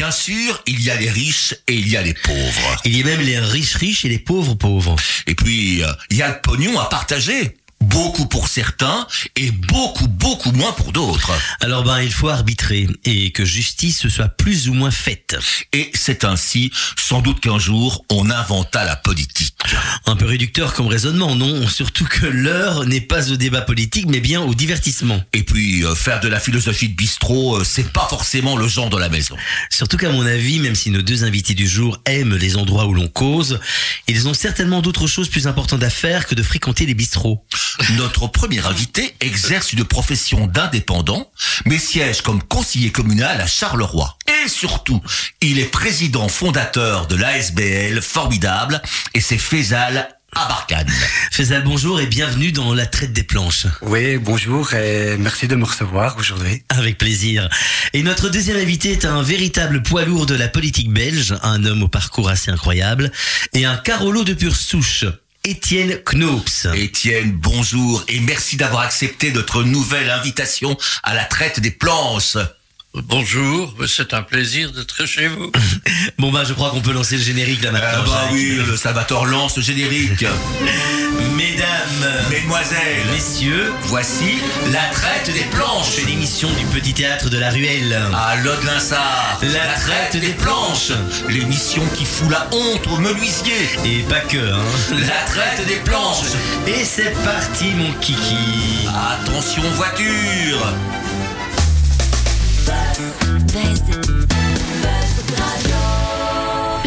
bien sûr, il y a les riches et il y a les pauvres. Il y a même les riches riches et les pauvres pauvres. Et puis, euh, il y a le pognon à partager. Beaucoup pour certains et beaucoup, beaucoup moins pour d'autres. Alors ben, il faut arbitrer et que justice soit plus ou moins faite. Et c'est ainsi, sans doute qu'un jour, on inventa la politique. Un peu réducteur comme raisonnement, non? Surtout que l'heure n'est pas au débat politique, mais bien au divertissement. Et puis, euh, faire de la philosophie de bistrot, euh, c'est pas forcément le genre de la maison. Surtout qu'à mon avis, même si nos deux invités du jour aiment les endroits où l'on cause, ils ont certainement d'autres choses plus importantes à faire que de fréquenter les bistrots. Notre premier invité exerce une profession d'indépendant, mais siège comme conseiller communal à Charleroi. Et surtout, il est président fondateur de l'ASBL formidable et c'est Faisal Abarkane. Faisal, bonjour et bienvenue dans La Traite des Planches. Oui, bonjour et merci de me recevoir aujourd'hui. Avec plaisir. Et notre deuxième invité est un véritable poids lourd de la politique belge, un homme au parcours assez incroyable et un carolo de pure souche. Étienne Knops. Étienne, bonjour et merci d'avoir accepté notre nouvelle invitation à la traite des planches. Bonjour, c'est un plaisir d'être chez vous. Bon bah je crois qu'on peut lancer le générique là maintenant. Ah bah Jacques. oui, le Salvatore lance le générique. Mesdames, Mesdemoiselles, messieurs, voici la traite des planches. c'est l'émission du petit théâtre de la Ruelle. À Lode-Linsard, La traite des planches. L'émission qui fout la honte aux menuisiers. Et pas que, hein. La traite des planches. Et c'est parti mon kiki. Attention voiture.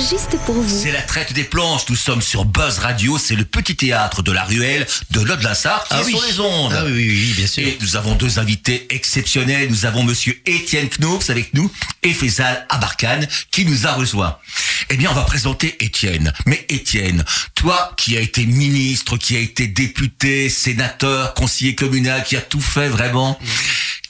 Juste pour vous. C'est la traite des planches. Nous sommes sur Buzz Radio. C'est le petit théâtre de la ruelle de Lode-Linsard qui est sur les ondes. Ah oui, oui, oui, bien sûr. Et nous avons deux invités exceptionnels. Nous avons monsieur Étienne Knops avec nous et Faisal Abarkane qui nous a rejoint. Eh bien, on va présenter Étienne. Mais Étienne, toi qui as été ministre, qui a été député, sénateur, conseiller communal, qui a tout fait vraiment,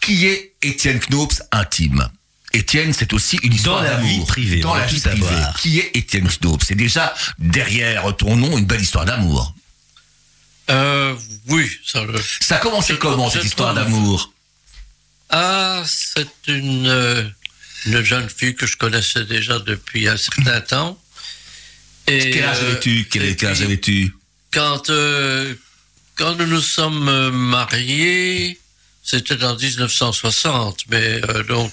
qui est Étienne Knops intime Étienne, c'est aussi une histoire la d'amour. vie privée, Dans la vie privée. savoir. Qui est Étienne Knops C'est déjà derrière ton nom une belle histoire d'amour. Euh, oui, ça le... Ça a commencé Je- comment cette histoire d'amour? Ah, c'est une, euh, une jeune fille que je connaissais déjà depuis un certain temps. Et, Quel âge euh, avais-tu? Quel âge avais-tu? quand, euh, quand nous nous sommes euh, mariés, c'était en 1960, mais euh, donc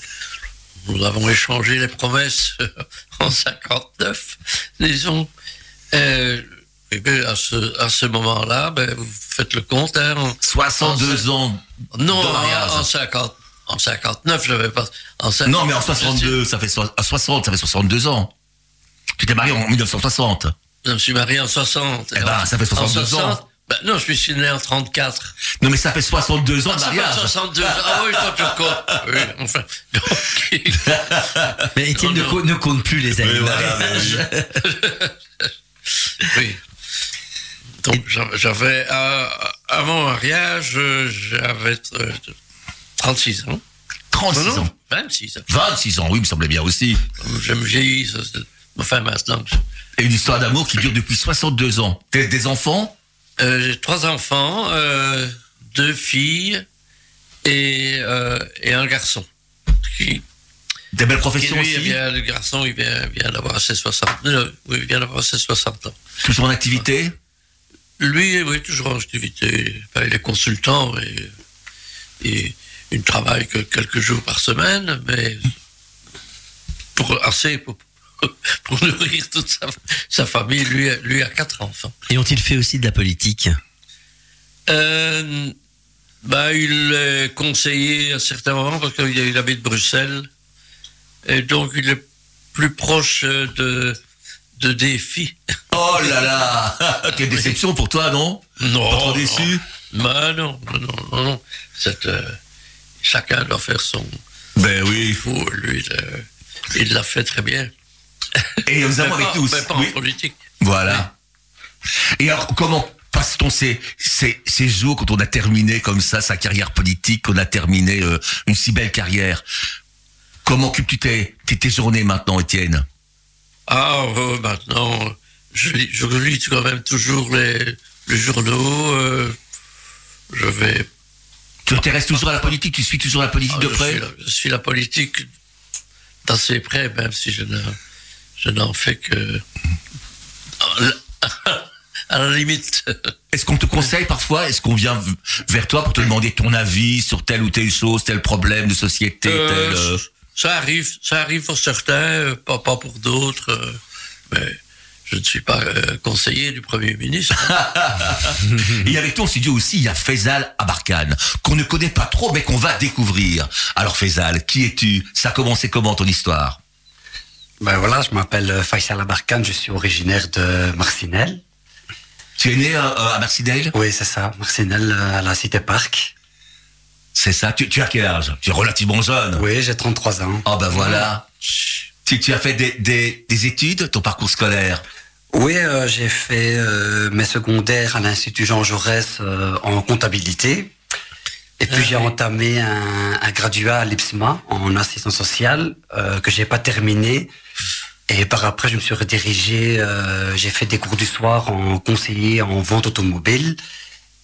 nous avons échangé les promesses en 59, disons. Euh, et bien, à ce, à ce moment-là, ben, vous faites le compte. Hein, en- 62 ans. non, en, en 50, en 59, je n'avais pas. En 50, Non, mais en 62, ça fait so- à 60, ça fait 62 ans. Tu t'es marié en 1960. Je me suis marié en 60. Eh ben, ça fait 62 En 60, ans. Ben, non, je suis né en 34. Non, mais ça fait 62 ans de Ça fait mariage. 62 ans. Ah oui, toi, tu comptes. Oui, enfin. Mais Étienne Non, ne, ne compte plus les années de mariage. oui. Donc, j'a- j'avais. euh, à mon mariage, euh, j'avais euh, 36 ans. 36 Non, non, ans. 26 ans. 26 ans, oui, il me semblait bien aussi. Je me vieillis. Enfin, maintenant. Et une histoire d'amour qui dure depuis 62 ans. T'as des enfants? Euh, J'ai trois enfants, euh, deux filles et, euh, et un garçon. Qui, Des belles qui, professions lui, aussi vient- le garçon, il vient, vient d'avoir ses 60, euh, oui, il vient d'avoir ses 60 ans. Toujours en activité? Lui, oui, toujours en activité. Enfin, il est consultant et, et il ne travaille que quelques jours par semaine, mais pour assez pour, pour nourrir toute sa, sa famille. Lui, lui a quatre enfants. Et ont-ils fait aussi de la politique? Euh, bah, il est conseiller à certains moments parce qu'il il habite Bruxelles. Et donc, il est plus proche de, de défis. Oh là là Quelle déception pour toi, non? Non. Pas trop déçu? Bah, non, non, non, non. non. C'est, euh, chacun doit faire son Ben oui. fou. Lui, il l'a fait très bien. Et nous avons avec nous. pas oui. en politique. Voilà. Et alors, comment passe-t-on ces, ces, ces jours quand on a terminé comme ça sa carrière politique, qu'on a terminé euh, une si belle carrière? Comment occupes-tu tes, tes, tes journées maintenant, Étienne? Ah, euh, maintenant, je lis, je lis quand même toujours les, les journaux. euh, je vais Tu t'intéresses toujours à la politique? Tu suis toujours la politique Ah, de je, près? suis la, je suis la politique d'assez près, même si je ne, je n'en fais que à la limite. Est-ce qu'on te conseille parfois Est-ce qu'on vient vers toi pour te demander ton avis sur telle ou telle chose, tel problème de société Euh, tel, euh, Ça arrive, ça arrive pour certains, euh, pas, pas pour d'autres. mais je ne suis pas conseiller du Premier ministre. Et avec toi en studio aussi, il y a Faisal Abarkan, qu'on ne connaît pas trop, mais qu'on va découvrir. Alors Faisal, qui es-tu? Ça a commencé comment ton histoire? Ben voilà, je m'appelle euh, Faisal Abarkan, je suis originaire de Marcinelle. Tu es né euh, à Marcinelle? Oui, c'est ça, Marcinelle euh, à la Cité Parc. C'est ça tu, tu as quel âge? Tu es relativement jeune. Oui, j'ai 33 ans. Oh ben voilà. Tu, tu as fait des, des, des études, ton parcours scolaire? Oui, euh, j'ai fait euh, mes secondaires à l'Institut Jean Jaurès euh, en comptabilité. Et puis j'ai entamé un, un graduat à l'IPSMA en assistance sociale euh, que j'ai pas terminé. Et par après, je me suis redirigé, euh, j'ai fait des cours du soir en conseiller en vente automobile.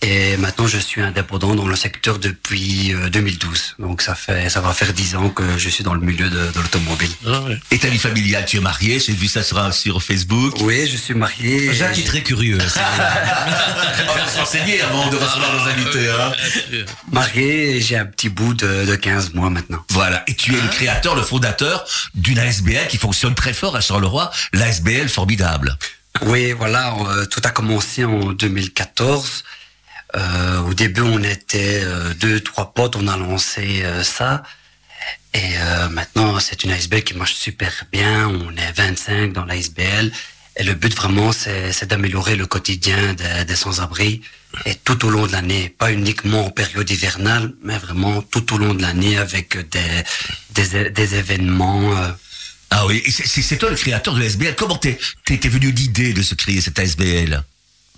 Et maintenant, je suis indépendant dans le secteur depuis euh, 2012. Donc ça fait, ça va faire 10 ans que je suis dans le milieu de, de l'automobile. Ah ouais. Et ta vie familiale, tu es marié, j'ai vu ça sur, sur Facebook. Oui, je suis marié. Jacques est très curieux. On va se renseigner avant de recevoir nos invités. Hein. Sûr. marié j'ai un petit bout de, de 15 mois maintenant. Voilà, et tu es le créateur, le fondateur d'une ASBL qui fonctionne très fort à Charleroi, l'ASBL formidable. Oui, voilà, euh, tout a commencé en 2014. Euh, au début, on était euh, deux, trois potes, on a lancé euh, ça. Et maintenant, c'est une ASBL qui marche super bien. On est 25 dans l'ASBL. Et le but vraiment, c'est d'améliorer le quotidien des, sans-abri. Et tout au long de l'année, pas uniquement en période hivernale, mais vraiment tout au long de l'année avec des, des, événements. Ah oui, c'est- toi le créateur de l'ASBL. Comment t'es venu l'idée de se créer cette ASBL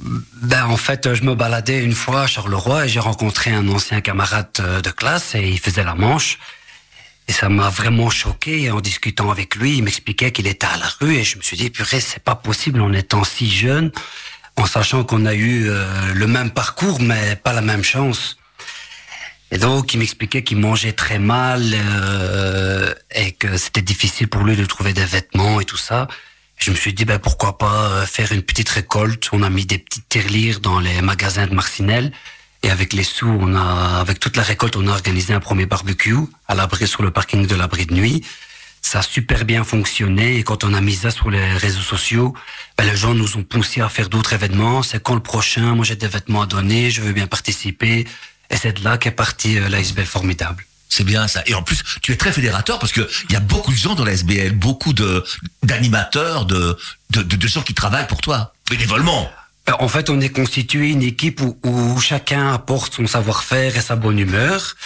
Ben en fait, je me baladais une fois à Charleroi et j'ai rencontré un ancien camarade euh, de classe et il faisait la manche. Et ça m'a vraiment choqué. En discutant avec lui, il m'expliquait qu'il était à la rue et je me suis dit, purée, c'est pas possible en étant si jeune, en sachant qu'on a eu euh, le même parcours mais pas la même chance. Et donc, il m'expliquait qu'il mangeait très mal euh, et que c'était difficile pour lui de trouver des vêtements et tout ça. Je me suis dit, ben, pourquoi pas euh, faire une petite récolte. On a mis des petites tirelires dans les magasins de Marcinelle. Et avec les sous, on a, avec toute la récolte, on a organisé un premier barbecue à l'abri sur le parking de l'abri de nuit. Ça a super bien fonctionné et quand on a mis ça sur les réseaux sociaux, ben, les gens nous ont poussé à faire d'autres événements. C'est quand le prochain? Moi, j'ai des vêtements à donner, je veux bien participer. Et c'est de là qu'est partie euh, l'ASBL formidable. C'est bien ça. Et en plus, tu es très fédérateur parce que il y a beaucoup de gens dans la SBL, beaucoup de d'animateurs, de, de, de, de gens qui travaillent pour toi, bénévolement. Euh, En fait, on est constitué une équipe où, où chacun apporte son savoir-faire et sa bonne humeur.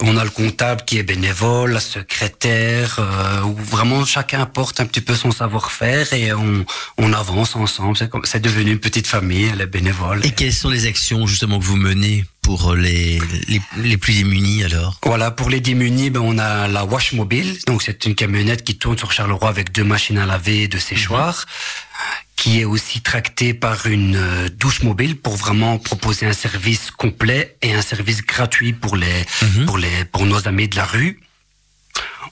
On a le comptable qui est bénévole, la secrétaire, euh, où vraiment chacun apporte un petit peu son savoir-faire et on, on avance ensemble. C'est comme- C'est devenu une petite famille, elle est bénévole. Et quelles sont les actions justement que vous menez? Pour les, les, les plus démunis alors Voilà, pour les démunis, ben, on a la Wash Mobile. Donc, c'est une camionnette qui tourne sur Charleroi avec deux machines à laver et deux séchoirs, qui est aussi tractée par une euh, douche mobile pour vraiment proposer un service complet et un service gratuit pour les, pour les, pour nos amis de la rue.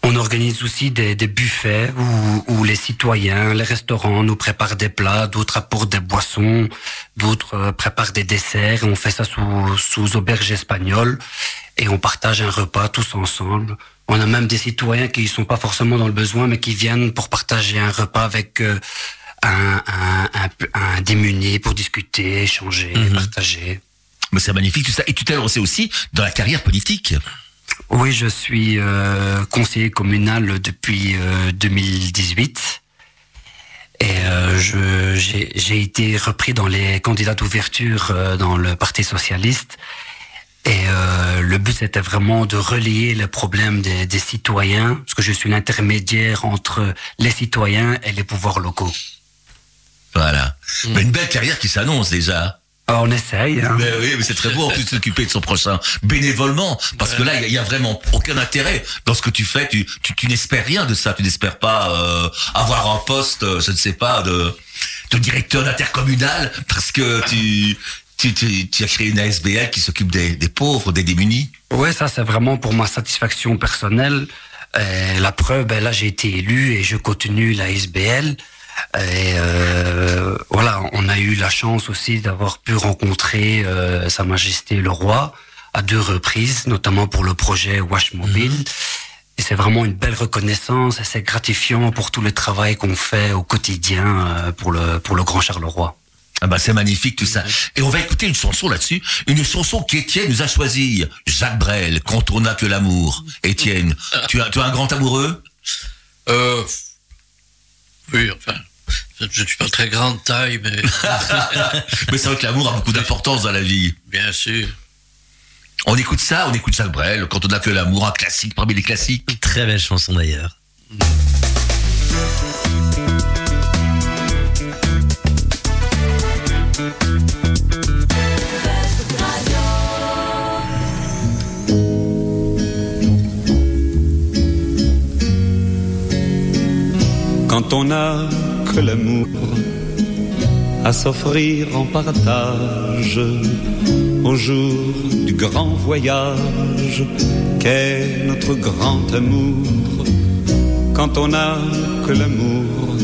On organise aussi des, des buffets où, où les citoyens, les restaurants nous préparent des plats, d'autres apportent des boissons, d'autres euh, préparent des desserts. Et on fait ça sous, sous auberge espagnole et on partage un repas tous ensemble. On a même des citoyens qui sont pas forcément dans le besoin, mais qui viennent pour partager un repas avec euh, un, un, un, un démuni pour discuter, échanger, partager. Mais c'est magnifique tout ça. Et tu t'es lancé aussi dans la carrière politique. Oui, je suis euh, conseiller communal depuis euh, 2018. Et euh, je- j'ai été repris dans les candidats d'ouverture euh, dans le Parti socialiste. Et euh, le but c'était vraiment de relayer les problèmes des, des citoyens, parce que je suis l'intermédiaire entre les citoyens et les pouvoirs locaux. Voilà. Mais une belle carrière qui s'annonce déjà. Alors, on essaye. Hein. Mais oui, mais c'est très beau en plus de s'occuper de son prochain bénévolement, parce que là, il y a- vraiment aucun intérêt dans ce que tu fais. Tu, tu, tu n'espères rien de ça. Tu n'espères pas euh, avoir un poste, euh, je ne sais pas, de, de directeur d'intercommunal, parce que tu, tu, tu, tu as créé une ASBL qui s'occupe des, des pauvres, des démunis. Ouais, ça c'est vraiment pour ma satisfaction personnelle. Et la preuve, ben là, j'ai été élu et je continue la SBL. Et euh, voilà, on a eu la chance aussi d'avoir pu rencontrer euh, Sa Majesté le Roi à deux reprises, notamment pour le projet Wash Mobile. Et c'est vraiment une belle reconnaissance et c'est gratifiant pour tout le travail qu'on fait au quotidien euh, pour le pour le Grand Charleroi. Ah bah c'est magnifique tout ça. Et on va écouter une chanson là-dessus, une chanson qu'Étienne nous a choisie. Jacques Brel, Quand on n'a que l'amour. Étienne, tu as, tu as un grand amoureux? Euh, oui, enfin, je ne suis pas très grande taille, mais Mais c'est vrai que l'amour a beaucoup d'importance dans la vie. bien sûr. On écoute ça, on écoute Jacques Brel, Quand on n'a que l'amour, un classique parmi les classiques. Très belle chanson d'ailleurs. Quand on n'a que l'amour à s'offrir en partage au jour du grand voyage qu'est notre grand amour. Quand on n'a que l'amour,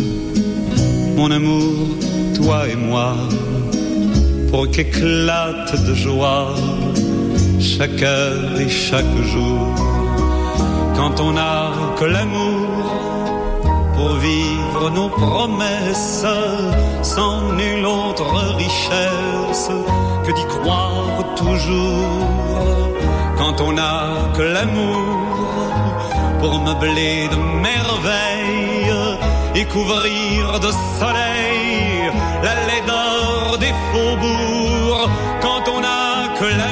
mon amour, toi et moi, pour qu'éclate de joie chaque heure et chaque jour. Quand on n'a que l'amour, pour vivre nos promesses sans nulle autre richesse que d'y croire toujours. Quand on n'a que l'amour pour meubler de merveilles et couvrir de soleil la laideur des faubourgs. Quand on n'a que l'amour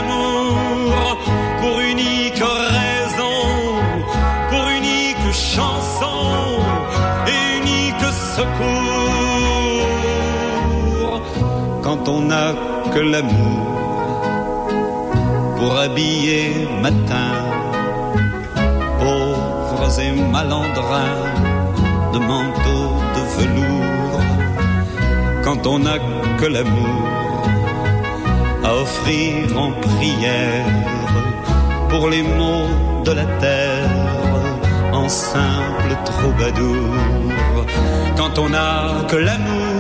on n'a que l'amour pour habiller matin, pauvres et malandrins de manteaux de velours. Quand on n'a que l'amour à offrir en prière pour les maux de la terre en simple troubadour. Quand on n'a que l'amour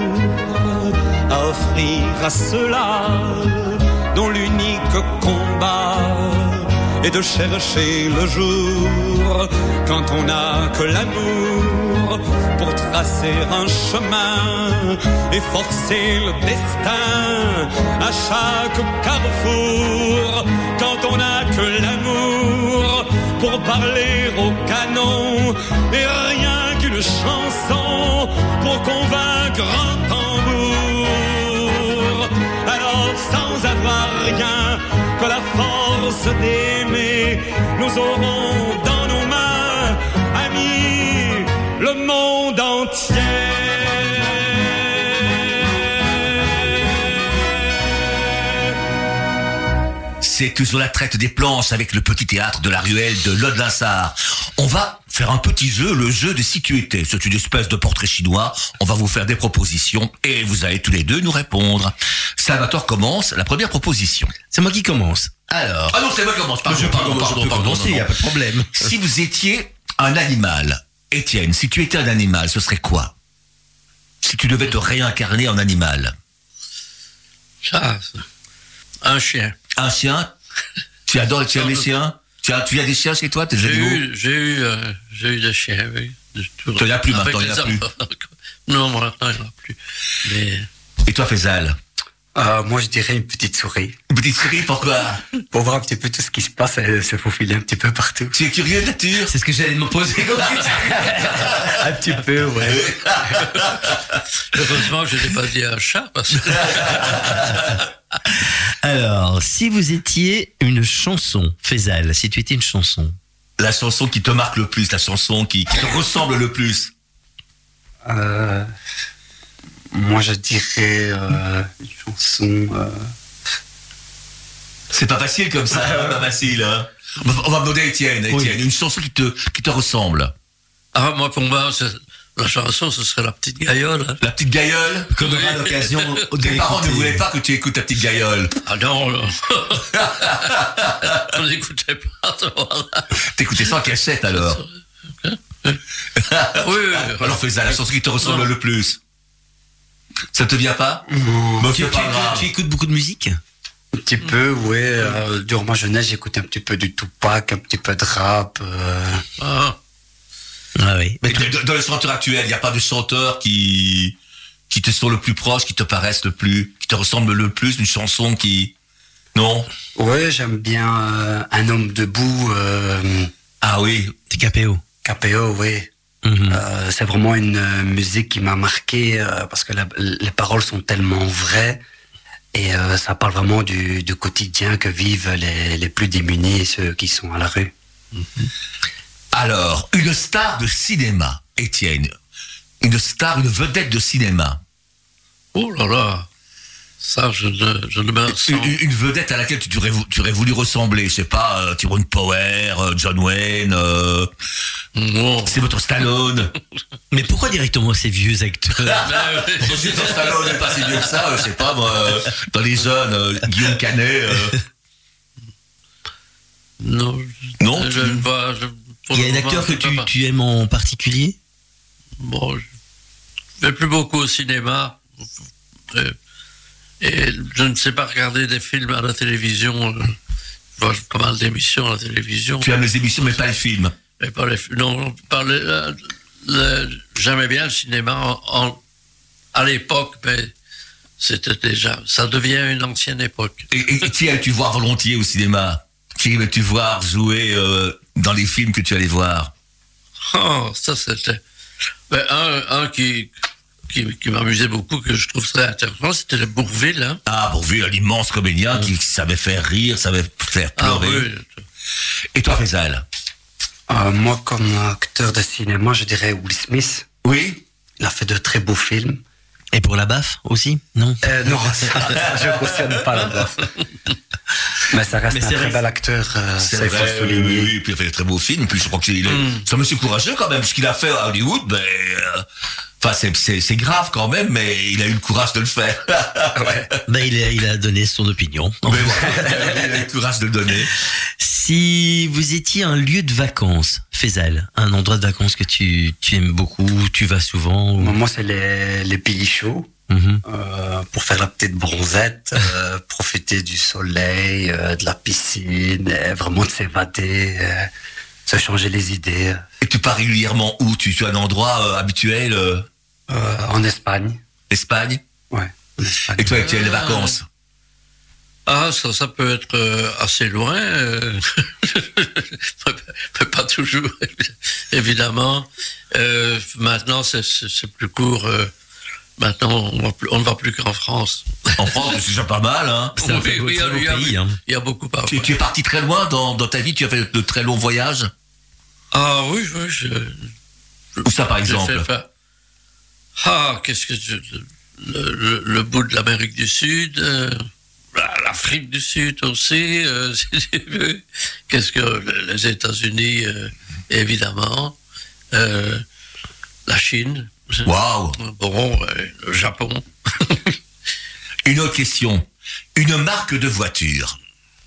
à offrir à ceux-là dont l'unique combat est de chercher le jour. Quand on n'a que l'amour pour tracer un chemin et forcer le destin à chaque carrefour. Quand on n'a que l'amour pour parler au canon et rien qu'une chanson pour convaincre rien que la force d'aimer, nous aurons dans nos mains, amis, le monde C'est toujours la traite des planches avec le petit théâtre de la ruelle de Lode-Linsard. On va faire un petit jeu, le jeu de si tu étais. C'est une espèce de portrait chinois. On va vous faire des propositions et vous allez tous les deux nous répondre. Salvatore commence la première proposition. C'est moi qui commence. Alors, Ah non, c'est moi qui commence. Pardon, je pardon, je pardon, peux pardon, non, il n'y a pas de problème. Si vous étiez un animal, Étienne, si tu étais un animal, ce serait quoi? Si tu devais te réincarner en animal? Ça, un chien. Un chien Tu adores tu aimes les chiens tu as, tu as des chiens chez toi, tes J'ai animaux eu, j'ai eu, euh, j'ai eu des chiens, oui. Tout- T'en as plus maintenant, il y en a plus. Non, maintenant, il n'y en a plus. Mais Et toi, Faisal Euh, moi, je dirais une petite souris. Une petite souris, pourquoi Pour voir un petit peu tout ce qui se passe et se faufiler un petit peu partout. Tu es curieux de nature C'est ce que j'allais me poser comme. Un petit peu, ouais. heureusement, je n'ai pas dit un chat, parce que Alors, si vous étiez une chanson, Faisal, si tu étais une chanson, La chanson qui te marque le plus, la chanson qui, qui te ressemble le plus. Euh, moi, je dirais euh, une chanson. euh, C'est pas facile comme ça, hein, pas facile. Hein. On va- demander à Étienne, Étienne, une chanson qui te, qui te ressemble. ah, moi, pour moi, la chanson, ce serait la petite gaillole. hein. La petite gailleule qu'on aura l'occasion Tes parents ne voulaient pas que tu écoutes ta petite gailleule. Ah non, non. on n'écoutait pas. T'écoutais ça en cachette alors. oui, oui. Alors fais ça, la chanson qui te ressemble Non. le plus. Ça te vient pas? Tu, c'est tu- pas tu- grave. tu écoutes beaucoup de musique? Un petit peu, ouais. Euh, durant ma jeunesse, j'écoutais un petit peu du Tupac, un petit peu de rap. euh. Ah, Ah oui. Mais dans- Dans les chanteurs actuels, il n'y a pas de chanteur qui qui te sont le plus proches, qui te paraissent le plus, qui te ressemblent le plus, une chanson qui... Non? Ouais, j'aime bien euh, Un homme debout, euh, Ah oui, T'es KPO. KPO, oui. Mhm. Euh, c'est vraiment une euh, musique qui m'a marqué euh, parce que la- les paroles sont tellement vraies et euh, ça parle vraiment du, du quotidien que vivent les, les plus démunis, ceux qui sont à la rue. Alors, une star de cinéma, Étienne. Une star, une vedette de cinéma. oh là là. Ça, je ne, je ne me. Une, une vedette à laquelle tu aurais, vou- tu aurais voulu ressembler. Je sais pas, euh, Tyrone Power, euh, John Wayne, euh, c'est votre Stallone. Mais pourquoi directement ces vieux acteurs Sylvester Stallone n'est pas si vieux que ça, je sais pas, moi, dans les jeunes, Guillaume Canet. Non. Non, Je, tu- ne vois. je- pour Il y a un acteur que tu, tu aimes en particulier? Bon, je vais plus beaucoup au cinéma. Euh, Et je ne sais pas regarder des films à la télévision. euh, Je vois pas mal d'émissions à la télévision. tu aimes les émissions, mais pas les films. Mais pas les non, euh, j'aimais bien le cinéma en, en- à l'époque, mais c'était déjà, ça devient une ancienne époque. Et, et qui aimes-tu voir volontiers au cinéma? Qui aimes-tu voir jouer euh, dans les films que tu allais voir Oh, ça c'était. Ben, un, un qui, qui, qui m'amusait beaucoup, que je trouve très intéressant, c'était le Bourville. Hein. Ah, pourvu, un immense comédien qui savait faire rire, savait faire Ah pleurer. oui. Et toi, Faisal? Euh, moi, comme acteur de cinéma, je dirais Will Smith. Oui Il a fait de très beaux films. Et pour la baffe aussi? Non Euh, non, ça, ça, je cautionne pas là-bas. Mais ça reste Mais un c'est très bel acteur, euh, faut vrai, souligner. oui, oui, puis il a fait de très beaux films, puis je crois qu'il est, Mm. c'est un monsieur courageux quand même, ce qu'il a fait à Hollywood, ben, euh, enfin, c'est, grave quand même, mais il a eu le courage de le faire. Ben, il, a, il a donné son opinion. mais il a eu le courage de le donner. Si vous étiez un lieu de vacances, Faisal, un endroit de vacances que tu, tu aimes beaucoup, tu vas souvent ou- Moi, c'est les, les pays chauds. Mhm. euh, pour faire la petite bronzette, euh, profiter du soleil, euh, de la piscine, et vraiment de s'évader, se changer les idées. Et tu pars régulièrement où? Tu, tu as un endroit euh, habituel, euh, Euh, en Espagne, Espagne? Ouais. Espagne. Et toi, tu as les Ah. vacances? Ah, ça, ça peut être assez loin, mais pas toujours, évidemment. Euh, maintenant, c'est plus court. Maintenant, on, va plus- on ne va plus qu'en France. En France, c'est déjà pas mal, hein C'est un Oui, oui, il y a- hein. Y beaucoup à tu, tu es parti très loin dans, dans ta vie, tu as fait de très longs voyages Ah oui, oui, je, Où ça, par exemple fait Ah, qu'est-ce que je- le, le- le bout de l'Amérique du Sud, euh, l'Afrique du Sud aussi. euh, qu'est-ce que les États-Unis, euh, évidemment, euh, la Chine. Waouh Bon, euh, le Japon. Une autre question. Une marque de voiture.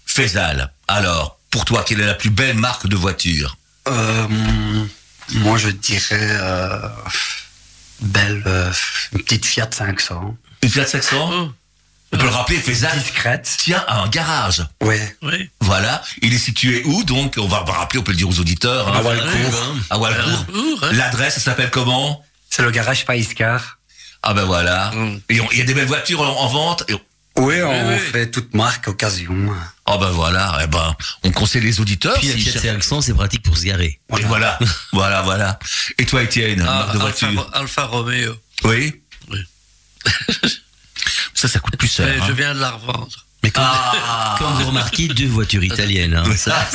Faisal, alors, pour toi, quelle est la plus belle marque de voiture? Euh, moi, je dirais euh, belle, euh, une petite Fiat 500, Une Fiat 500 Oh, On peut le rappeler, Faisal? Discrète. tient à un garage. Ouais. oui. Voilà. Il est situé où, donc? On va rappeler, on peut le dire aux auditeurs. hein. À Walcourt. À Walcourt. L'adresse, ça s'appelle comment? C'est le garage Faïscar. Ah ben voilà. Mm. Il y a des belles voitures en, en vente. Et- Oui, on oui. fait toute marque, occasion. Ah ben voilà. Eh ben, on conseille les auditeurs. Puis s'ils Fiat C500, c'est pratique pour se garer. Et voilà, voilà, voilà. Et toi, Étienne, Ah, marque de Alfa, voiture Alfa Romeo. Oui. Oui. ça, ça coûte plus cher. Mais hein. je viens de la revendre. Mais comme, Ah. comme vous remarquez, deux voitures italiennes. hein. Ça-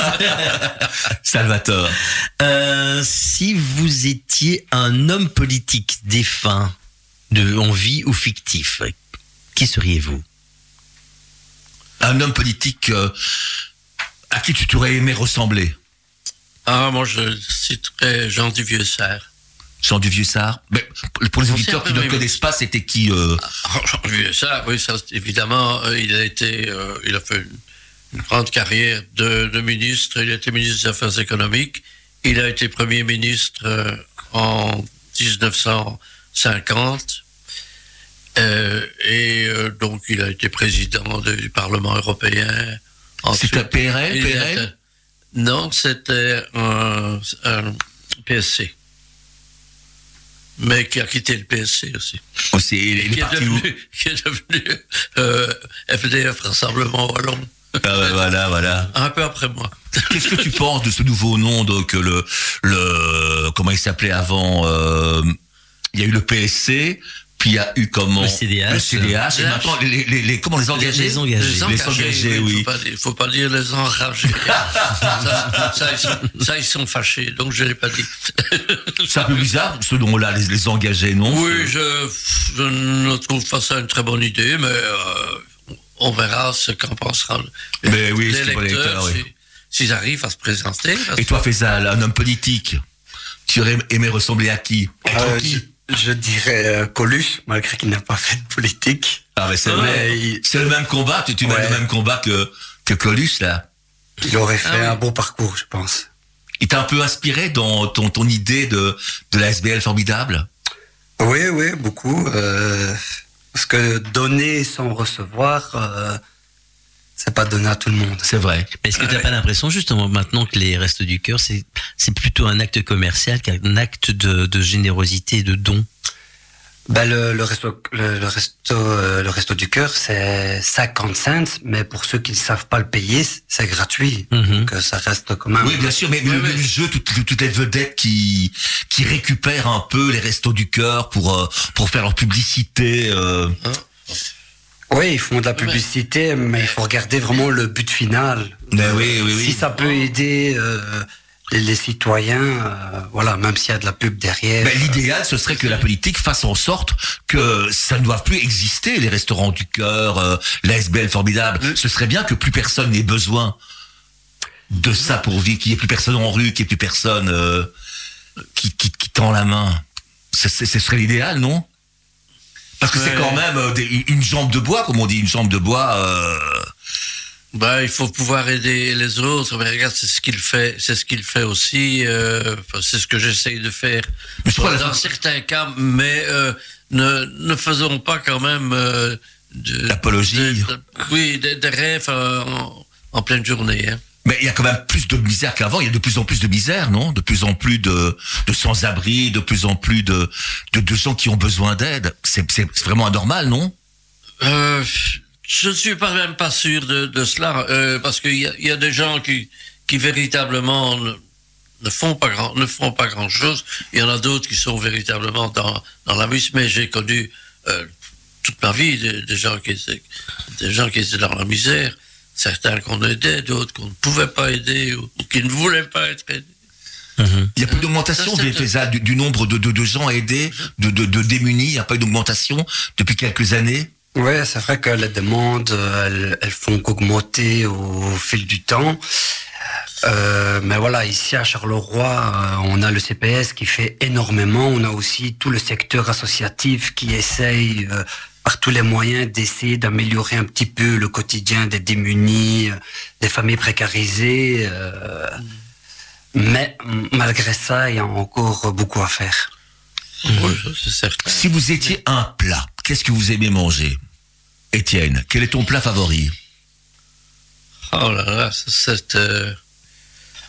Salvatore. Euh, si vous étiez un homme politique défunt, de en vie ou fictif, qui seriez-vous? Un homme politique euh, à qui tu t'aurais aimé ressembler? Ah, moi, je citerai Jean Duvieux Serre. Jean du Vieux-Sard Mais pour les auditeurs qui ne le connaissent pas, c'était qui euh, Ah, Jean Duvieux Serre, oui, ça, évidemment, euh, il a été, euh, il a fait une, une grande carrière de, de ministre. Il était ministre des Affaires économiques. Il a été Premier ministre euh, en 1950. Euh, et donc, il a été président du Parlement européen. C'était un PRL, Il PRL était- Non, c'était un, un PSC. Mais qui a quitté le PSC aussi. C'est- il est Qui est parti où devenu, qui est devenu euh, FDF, Rassemblement Wallon, Ah Voilà, voilà. un peu après moi. Qu'est-ce que tu penses de ce nouveau nom donc le le comment il s'appelait avant euh, Il y a eu le PSC, puis il y a eu comment Le CDH. le CDH, et maintenant les, les, les- comment les engagés Les engagés. Les Les engagés, oui. Il faut dire- faut pas dire les enragés. ça, ça, ils sont, ça, ils sont fâchés, donc je l'ai pas dit. C'est un peu bizarre ce nom-là, les, les engagés, non oui, je, je ne trouve pas ça une très bonne idée, mais euh, on verra ce qu'en pensera le- Mais oui, les oui. si- s'ils arrivent à se présenter. Et toi, Faisal, un homme politique, tu aurais aimé ressembler à qui? Être Euh, qui? Je, dirais euh, Coluche, malgré qu'il n'a pas fait de politique. Ah, mais c'est Mais vrai. il, C'est le même combat, tu, tu mets le même combat que, que Coluche, là. il aurait fait Ah oui. un bon parcours, je pense. Il t'a un peu inspiré dans ton, ton idée de, de la SBL formidable? Oui, oui, beaucoup. euh, parce que donner sans recevoir, euh, c'est pas donner à tout le monde. C'est vrai. Est-ce que tu n'as pas l'impression justement maintenant que les restos du cœur, c'est c'est plutôt un acte commercial qu'un acte de, de générosité, de don? Ben, le, le resto, le, le resto, euh, le resto du cœur, c'est 50 cents, mais pour ceux qui ne savent pas le payer, c'est gratuit. Mhm. Donc euh, ça reste quand même. Oui, bien sûr, mais, mais le, jeu, toutes, toutes- les vedettes qui, qui récupèrent un peu les restos du cœur pour, euh, pour faire leur publicité. euh, Oui, ils font de la publicité, mais il faut regarder vraiment le but final. Mais oui, oui, oui. Si ça peut aider euh, les, les citoyens, euh, voilà, même s'il y a de la pub derrière. Ben, L'idéal, ce serait que la politique fasse en sorte que ça ne doive plus exister, les restaurants du cœur, euh, la SBL formidable. Ce serait bien que plus personne n'ait besoin de ça pour vivre, qu'il n'y ait plus personne en rue, qu'il n'y ait plus personne euh, qui, qui, qui tend la main. Ce serait l'idéal, non? Parce que c'est quand même euh, des- une jambe de bois, comme on dit, une jambe de bois. euh, Ben, il faut pouvoir aider les autres. Mais regarde, c'est ce qu'il fait, c'est ce qu'il fait aussi. euh, c'est ce que j'essaye de faire Mais je dans certains cas. Mais euh, ne, ne faisons pas quand même euh, de, L'apologie. de- de- oui, des, rêves en, en pleine journée. Hein. Mais il y a quand même plus de misère qu'avant. Il y a de plus en plus de misère, non? De plus en plus de, de sans-abri, de plus en plus de, de, gens qui ont besoin d'aide. C'est c'est vraiment anormal, non? Euh, je ne suis pas même pas sûr de, de cela, euh, parce qu'il y a, y a des gens qui, qui véritablement ne, font pas grand, ne font pas grand chose. Il y en a d'autres qui sont véritablement dans, dans la misère. Mais j'ai connu euh, toute ma vie des, gens qui des gens qui étaient dans la misère. Certains qu'on aidait, d'autres qu'on ne pouvait pas aider ou, ou qui ne voulaient pas être aidés. Il n'y a pas eu d'augmentation des du, du nombre de, de, de gens aidés, de, de, de démunis. Il n'y a pas eu d'augmentation depuis quelques années? Ouais, c'est vrai que les demandes, euh, elles, elles font qu'augmenter au fil du temps. Euh, mais voilà, ici à Charleroi, euh, on a le CPS qui fait énormément. On a aussi tout le secteur associatif qui essaye euh, par tous les moyens d'essayer d'améliorer un petit peu le quotidien des démunis, euh, des familles précarisées. euh, mais m- malgré ça, il y a encore beaucoup à faire. Oui, c'est certain. Si vous étiez un plat, qu'est-ce que vous aimez manger? Étienne, quel est ton plat favori? Oh là là, c'est... euh,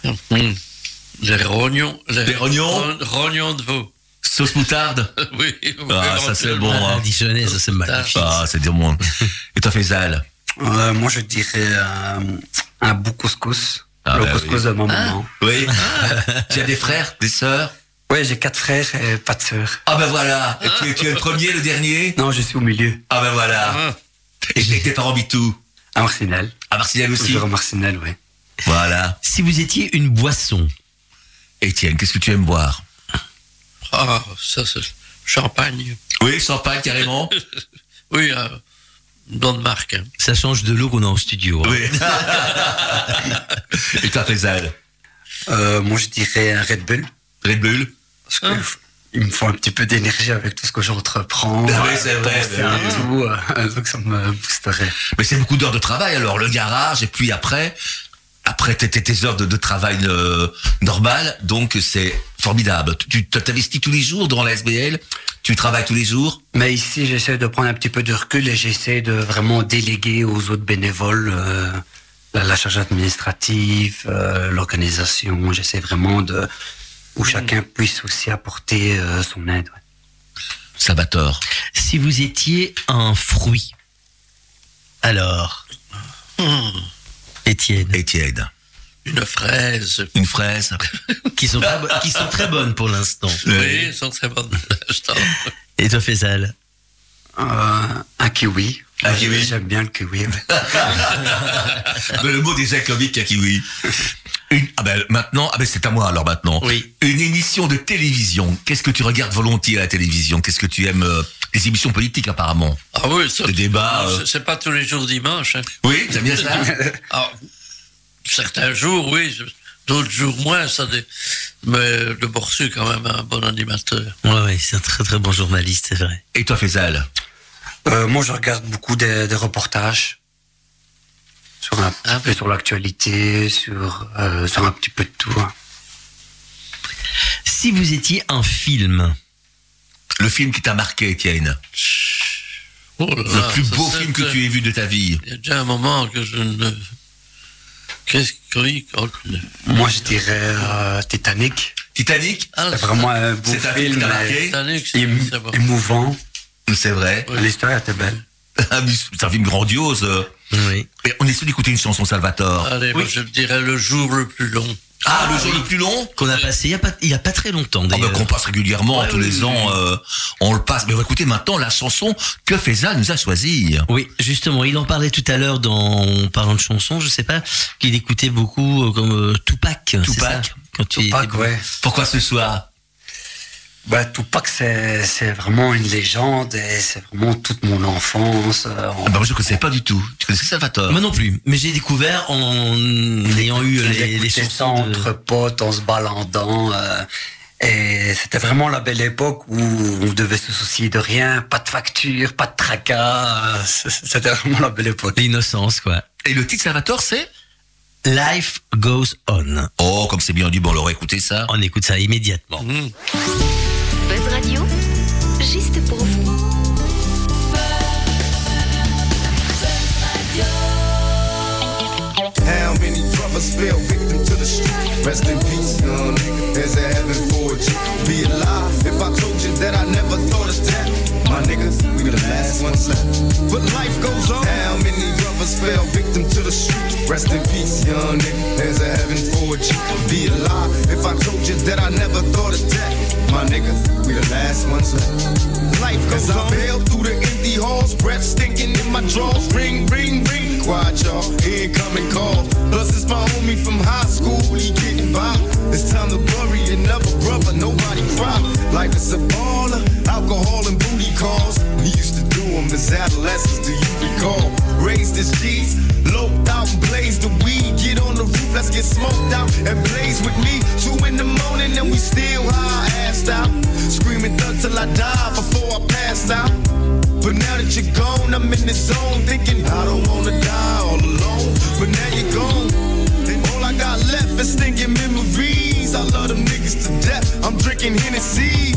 hum, les rognons. Les rognons? ro- rognons de veau. Sauce moutarde oui, oui, Ah, ça, c'est bon, éventuellement. hein. Ah, Dijonais, ça c'est magnifique. Ah, c'est dire moi. Et toi, Faisal Euh, moi, je dirais euh, un bout couscous. Ah le bah couscous de ma maman. Oui. tu as des frères, des sœurs Ouais, j'ai quatre frères et pas de sœurs. Ah ben voilà. Et tu, tu es le premier, le dernier Non, je suis au milieu. Ah ben voilà. Ah, Et tes tes parents habitent où À Marcinelle. À Marseille aussi Toujours à Marcinelle, oui. Voilà. Si vous étiez une boisson, Étienne, qu'est-ce que tu aimes boire ah, ça c'est champagne. Oui, champagne carrément. Oui, euh, une bonne marque. hein. ça change de l'eau qu'on a en studio. hein. Oui. Et toi, Faisal Euh, moi, je dirais un Red Bull. Red Bull Parce que il me faut un petit peu d'énergie avec tout ce que j'entreprends. Ah oui, c'est vrai, oui. tout. euh, donc, ça me boosterait. Mais c'est beaucoup d'heures de travail alors, le garage, et puis après, après tes, tes- tes heures de, de travail euh, normal, donc c'est formidable. Tu t'investis tous les jours dans la SBL, tu travailles tous les jours? Mais ici, j'essaie de prendre un petit peu de recul et j'essaie de vraiment déléguer aux autres bénévoles euh, la, la charge administrative, euh, l'organisation. J'essaie vraiment de où chacun puisse aussi apporter euh, son aide. ouais. Salvatore. Si vous étiez un fruit, alors, Étienne, Étienne. Une fraise. Une fraise. qui sont, très qui sont très bonnes pour l'instant. Oui, elles sont très bonnes pour l'instant. Et toi, Faisal? Euh, un kiwi. Un kiwi. J'aime bien le kiwi. ouais. Le mot déjà comique à kiwi. Une, ah ben maintenant, ah ben c'est à moi alors maintenant. Oui. Une émission de télévision. Qu'est-ce que tu regardes volontiers à la télévision? Qu'est-ce que tu aimes euh, Les émissions politiques apparemment? Ah oui, ça, Le débat, non, euh. c'est- pas tous les jours dimanche. hein. Oui, t'aimes bien ça? Ah, certains jours, oui, d'autres jours moins. Ça dé- Mais le Borsu, quand même, un bon animateur. Ouais, ouais, c'est un très très bon journaliste, c'est vrai. Et toi, Faisal? Euh, moi, je regarde beaucoup des, des reportages sur un petit Ah, peu sur l'actualité, sur euh, sur un petit peu de tout. hein. Si vous étiez un film, Le film qui t'a marqué, Étienne. Oh là Le là, plus ça, beau film que tu aies vu de ta vie. Il y a déjà un moment que je ne. Qu'est-ce que oui, Moi, je dirais euh, Titanic. Titanic ah, C'est vraiment un beau film qui film, t'a mais marqué Titanic, émouvant. C'est vrai. Oui. L'histoire était belle. C'est un film grandiose. oui. Et on essaie d'écouter une chanson, Salvatore. Allez, moi, je dirais le jour le plus long. Ah, le jour le plus long qu'on a passé il y a pas, il y a pas très longtemps Ah d'ailleurs. qu'on passe régulièrement, Ouais, tous oui, les oui, ans, oui. euh, on le passe. Mais on va écouter maintenant la chanson que Faisal nous a choisie. Oui, justement, il en parlait tout à l'heure dans en parlant de chansons, je sais pas, qu'il écoutait beaucoup euh, comme euh, Tupac. Tupac. ça Quand tu Tupac, ouais. Pourquoi ce soir? Bah, Tupac, c'est c'est vraiment une légende et c'est vraiment toute mon enfance. euh, en- ah bah, Moi, je ne connaissais pas du tout. Tu connaissais Salvatore? Moi non plus, mais j'ai découvert en ayant eu les, les chansons de- entre potes en se baladant. euh, et c'était vraiment la belle époque où on devait se soucier de rien, pas de facture, pas de tracas. euh, C'était vraiment la belle époque. l'innocence, quoi. Et le titre Salvatore, c'est? Life goes on. Oh, comme c'est bien dit, bon, on l'aurait écouté ça. On écoute ça immédiatement. Mmh. Buzz Radio, juste pour vous. How many brothers fell victim to the street? Rest in peace, young nigga. There's a heaven for you. Be alive if I told you that I never thought of death. My niggas, we the last ones left. But life goes on. How many brothers fell victim to the street? Rest in peace, young nigga. There's a heaven for you. Be alive if I told you that I never thought of death. My niggas, we the last ones left. Life goes on. I bailed through the halls, breath stinking in my drawers. Ring, ring, ring. Quiet, y'all. Incoming call. Plus, it's my homie from high school. He getting by. It's time to bury another brother. Nobody cry. Life is a baller. Alcohol and booty calls. We used to do them as adolescents. Do you recall? Raised as G's. Loped out and blazed the weed. Get on the roof. Let's get smoked out and blaze with me. Two in the morning and we still high assed out. Screaming thug till I die before I passed out. But now that you're gone, I'm in the zone thinking I don't wanna die all alone. But now you're gone, and all I got left is stinking memories. I love them niggas to death. I'm drinking Hennessy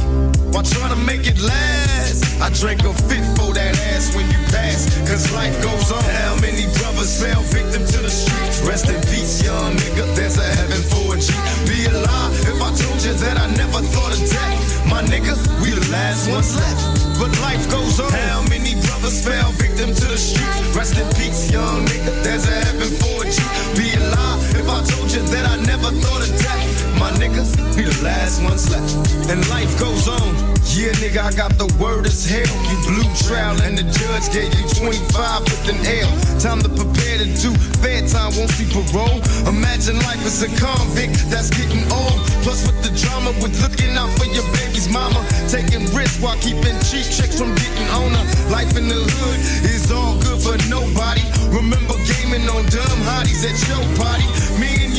while trying to make it last. I drank a fit for that ass when you pass, cause life goes on. How many brothers fell victim to the streets? Rest in peace, young nigga. There's a heaven for a G. Be alive if I told you that I never thought of death. My nigga, we the last ones left. But life goes on. How many brothers fell victim to the streets? Rest in peace, young nigga. There's a heaven for a G. Be alive if I told you that I never thought of death. My nigga, we the last ones left. And life goes on. Yeah, nigga, I got the word as hell. You blue trial and the judge gave you 25 with an L. Time to prepare to do fair time, won't see parole. Imagine life as a convict that's getting old. Plus with the drama with looking out for your baby's mama. Taking risks while keeping cheap checks from getting on her. Life in the hood is all good for nobody. Remember gaming on dumb hotties at your party. Me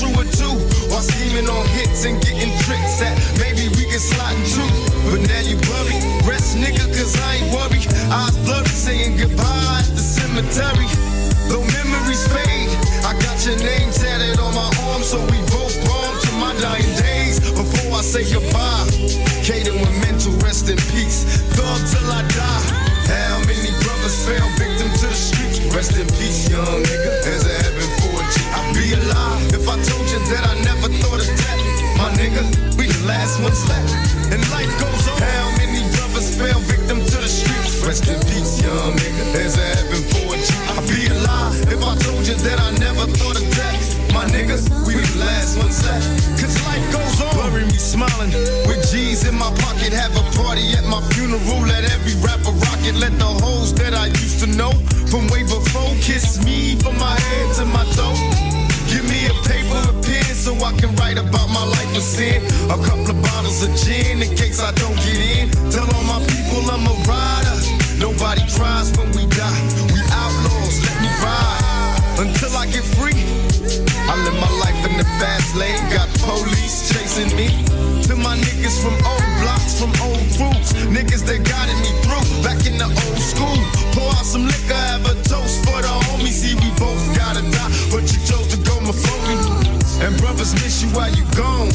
true or two, while scheming on hits and getting tricks at maybe we can slide and shoot. But now you worry, rest nigga, cause I ain't worry Eyes blurry, saying goodbye at the cemetery. Though memories fade, I got your name tatted on my arm, so we both bomb to my dying days before I say goodbye. Last ones left. And life goes on. How many brothers fell victim to the streets? Rest in peace, young nigga. There's a heaven for a G. I'd be alive if I told you that I never thought of death. My nigga, we the last ones left. Cause life goes on. Bury me smiling with G's in my pocket. Have a party at my funeral. Let every rapper rock it. Let the hoes that I used to know from way before kiss me from my head to my toe. Give me a paper, a so I can write about my life of sin. A couple of bottles of gin in case I don't get in. Tell all my people I'm a rider. Nobody cries when we die. We outlaws, let me ride until I get free. I live my life in the fast lane, got police chasing me. To my niggas from old blocks, from old groups, niggas that guided me through. Back in the old school, pour out some liquor, have a toast for the homies. See, we both gotta die, but you chose to go my phony. And brothers miss you while you gone.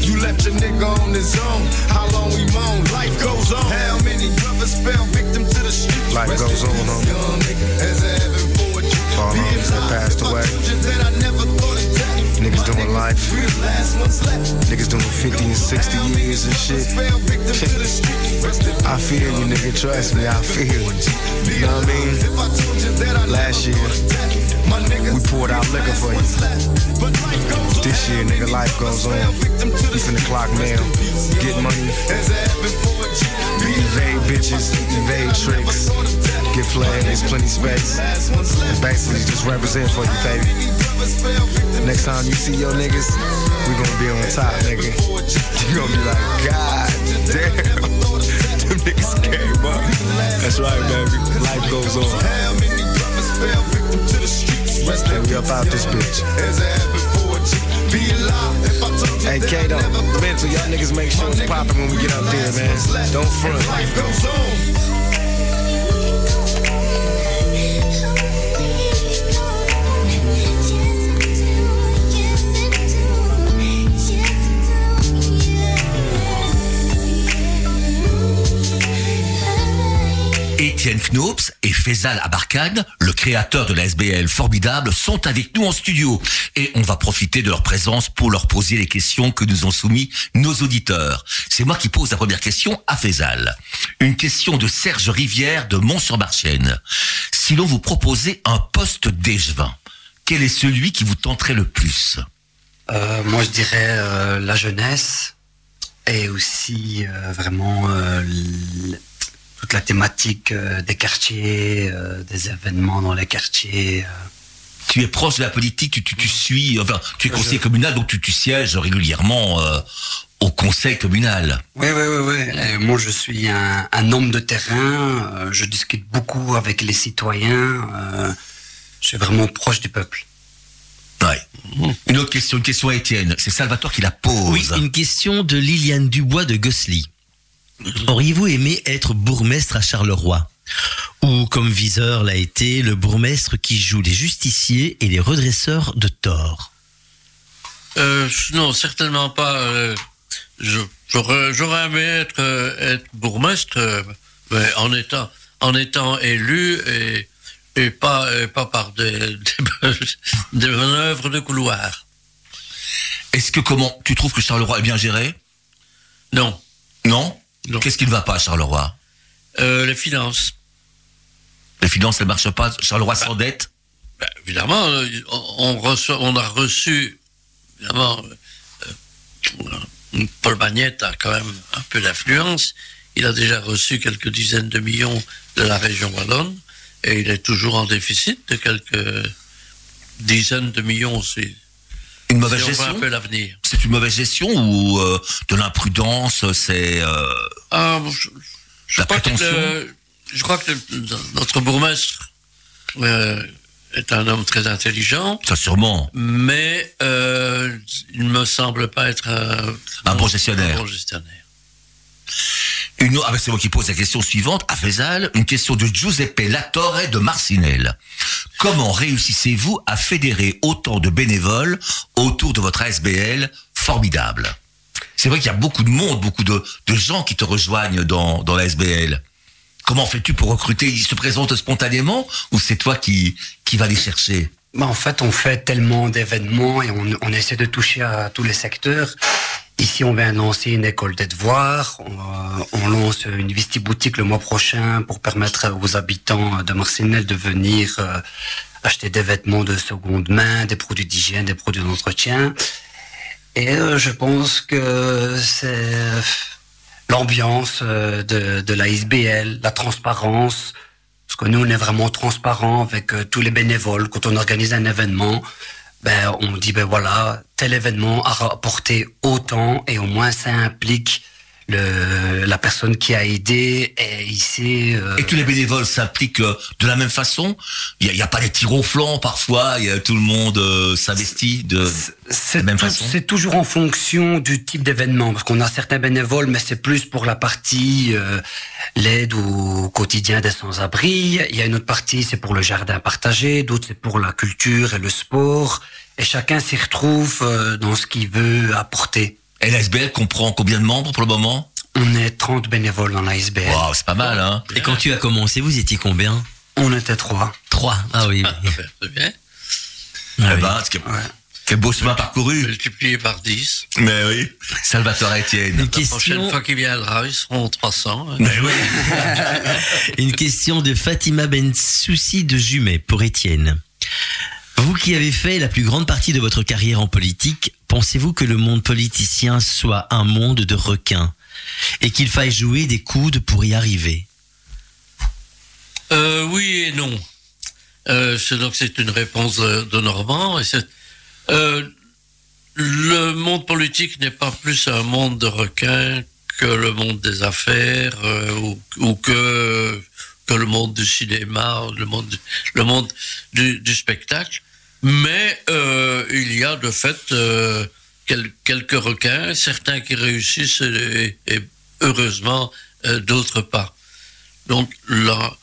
You left your nigga on his own. How long we moan? Life goes on. How many brothers fell victim to the streets? Life Rest goes in on, peace, homie. young nigga. There's a heaven for you. All Be homies that alive passed if I away. told you that I never thought of death. Niggas My doing nigga, life. We the last ones left. Niggas doing 50 and 60 years and shit. Fell victim to the streets. Rest in I feel you, nigga. Trust me, I feel you. You know what I mean? If I told you that I Last never year, thought of death. My niggas, we poured out liquor for you. This nigga, life goes on. You finna clock mail, get money, There's evade bitches, evade tricks, get flags, plenty space. And basically just represent for you, baby. Next time you see your niggas, we gonna be on top, nigga. You gonna be like, God damn, them niggas came up. That's right, baby. Life goes on. And we up out this bitch. There's a heaven for a G. Be alive if I told you Hey, that I Kato, never thought mental, y'all niggas make sure it's popping when we get up there, man. Don't front. Étienne Knops et Faisal Abarkan, le créateur de la SBL formidable, sont avec nous en studio. Et on va profiter de leur présence pour leur poser les questions que nous ont soumis nos auditeurs. C'est moi qui pose la première question à Faisal. Une question de Serge Rivière de Mont-sur-Marchienne. Si l'on vous proposait un poste d'échevin, quel est celui qui vous tenterait le plus? Euh, moi, je dirais euh, la jeunesse et aussi euh, vraiment toute la thématique euh, des quartiers, euh, des événements dans les quartiers. euh. tu es proche de la politique, tu, tu, tu suis, enfin, tu es conseiller communal, donc tu, tu sièges régulièrement euh, au conseil communal. Oui, oui, oui, oui. Et moi, je suis un, un homme de terrain. je discute beaucoup avec les citoyens. euh, je suis vraiment proche du peuple. Ouais. Une autre question, une question à Étienne. C'est Salvatore qui la pose. Oui, une question de Liliane Dubois de Gossely. Auriez-vous aimé être bourgmestre à Charleroi Ou, comme viseur l'a été, le bourgmestre qui joue les justiciers et les redresseurs de tort Euh, non, certainement pas. euh, je- J'aurais j'aurais aimé être, euh, être bourgmestre, euh, mais en étant, en étant élu et, et pas, et pas par des, des, des manœuvres de couloir. Est-ce que comment tu trouves que Charleroi est bien géré? Non, Non? Qu'est-ce qui ne va pas à Charleroi Euh, les finances. Les finances, elles marchent pas. Charleroi s'endette. Ben, évidemment, euh, on, on reçoit, on a reçu, évidemment, euh, Paul Magnette a quand même un peu d'influence. Il a déjà reçu quelques dizaines de millions de la région wallonne et il est toujours en déficit de quelques dizaines de millions aussi. Une mauvaise Si gestion un peu l'avenir. C'est une mauvaise gestion ou euh, de l'imprudence C'est euh, Ah, je, je crois que prétention le- je crois que le- notre bourgmestre euh, est un homme très intelligent. ça sûrement. mais euh, il ne me semble pas être un, Un bon gestionnaire. un bon gestionnaire. Une ah ben c'est moi qui pose la question suivante à Faisal. Une question de Giuseppe Latorre de Marcinelle. Comment réussissez-vous à fédérer autant de bénévoles autour de votre ASBL formidable? C'est vrai qu'il y a beaucoup de monde, beaucoup de, gens qui te rejoignent dans, dans la SBL. Comment fais-tu pour recruter? Ils se présentent spontanément ou c'est toi qui, qui vas les chercher? Bah, en fait, on fait tellement d'événements et on, essaie de toucher à tous les secteurs. Ici, on vient lancer une école des devoirs. On, euh, on lance une Visti Boutique le mois prochain pour permettre aux habitants de Marcinelle de venir euh, acheter des vêtements de seconde main, des produits d'hygiène, des produits d'entretien. Et euh, je pense que c'est l'ambiance euh, de, de la SBL, la transparence, parce que nous, on est vraiment transparent avec euh, tous les bénévoles. Quand on organise un événement, ben, on dit, ben voilà, tel événement a rapporté autant et au moins ça implique le, la personne qui a aidé et ici... euh, Et tous les bénévoles s'impliquent euh, de la même façon? Il n'y a, il y a pas des tirs au flanc parfois il y a, Tout le monde euh, s'investit de, la même tout- façon? c'est toujours en fonction du type d'événement, parce qu'on a certains bénévoles, mais c'est plus pour la partie euh, l'aide au quotidien des sans-abri. Il y a une autre partie, c'est pour le jardin partagé, d'autres c'est pour la culture et le sport. Et chacun s'y retrouve euh, dans ce qu'il veut apporter. Et la SBL comprend combien de membres pour le moment? On est 30 bénévoles dans la SBL. Waouh, c'est pas mal, hein Et quand tu as commencé, vous étiez combien? On était trois. Trois. Ah oui. oui. C'est bien. Ah Eh oui. ben, c'est que- Ouais. quel beau chemin parcouru Multiplié par 10. Mais oui, Salvatore Etienne. Une La prochaine question, fois qu'il viendra, ils seront 300. hein. Mais oui. une question de Fatima Ben Soussi de Jumet pour Étienne. Vous qui avez fait la plus grande partie de votre carrière en politique, pensez-vous que le monde politicien soit un monde de requins et qu'il faille jouer des coudes pour y arriver? Euh, oui et non. Euh, c'est donc une réponse de, Normand. Euh, le monde politique n'est pas plus un monde de requins que le monde des affaires euh, ou, que le monde du cinéma, le le monde du spectacle. Mais euh, il y a de fait euh, quel- quelques requins, certains qui réussissent et, et heureusement euh, d'autres pas. Donc là,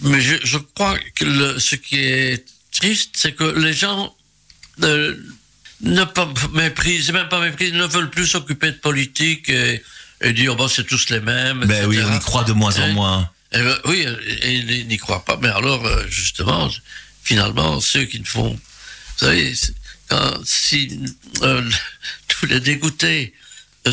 mais je, je crois que le- ce qui est triste, c'est que les gens ne pas méprisent, même pas méprisent, ne veulent plus s'occuper de politique et, et dire bon c'est tous les mêmes. Ben oui, etc. on y croit de moins en moins. Oui, et ils n'y croient pas. Mais alors, justement, finalement, ceux qui ne font... Vous savez, quand, si euh, tous les dégoûtés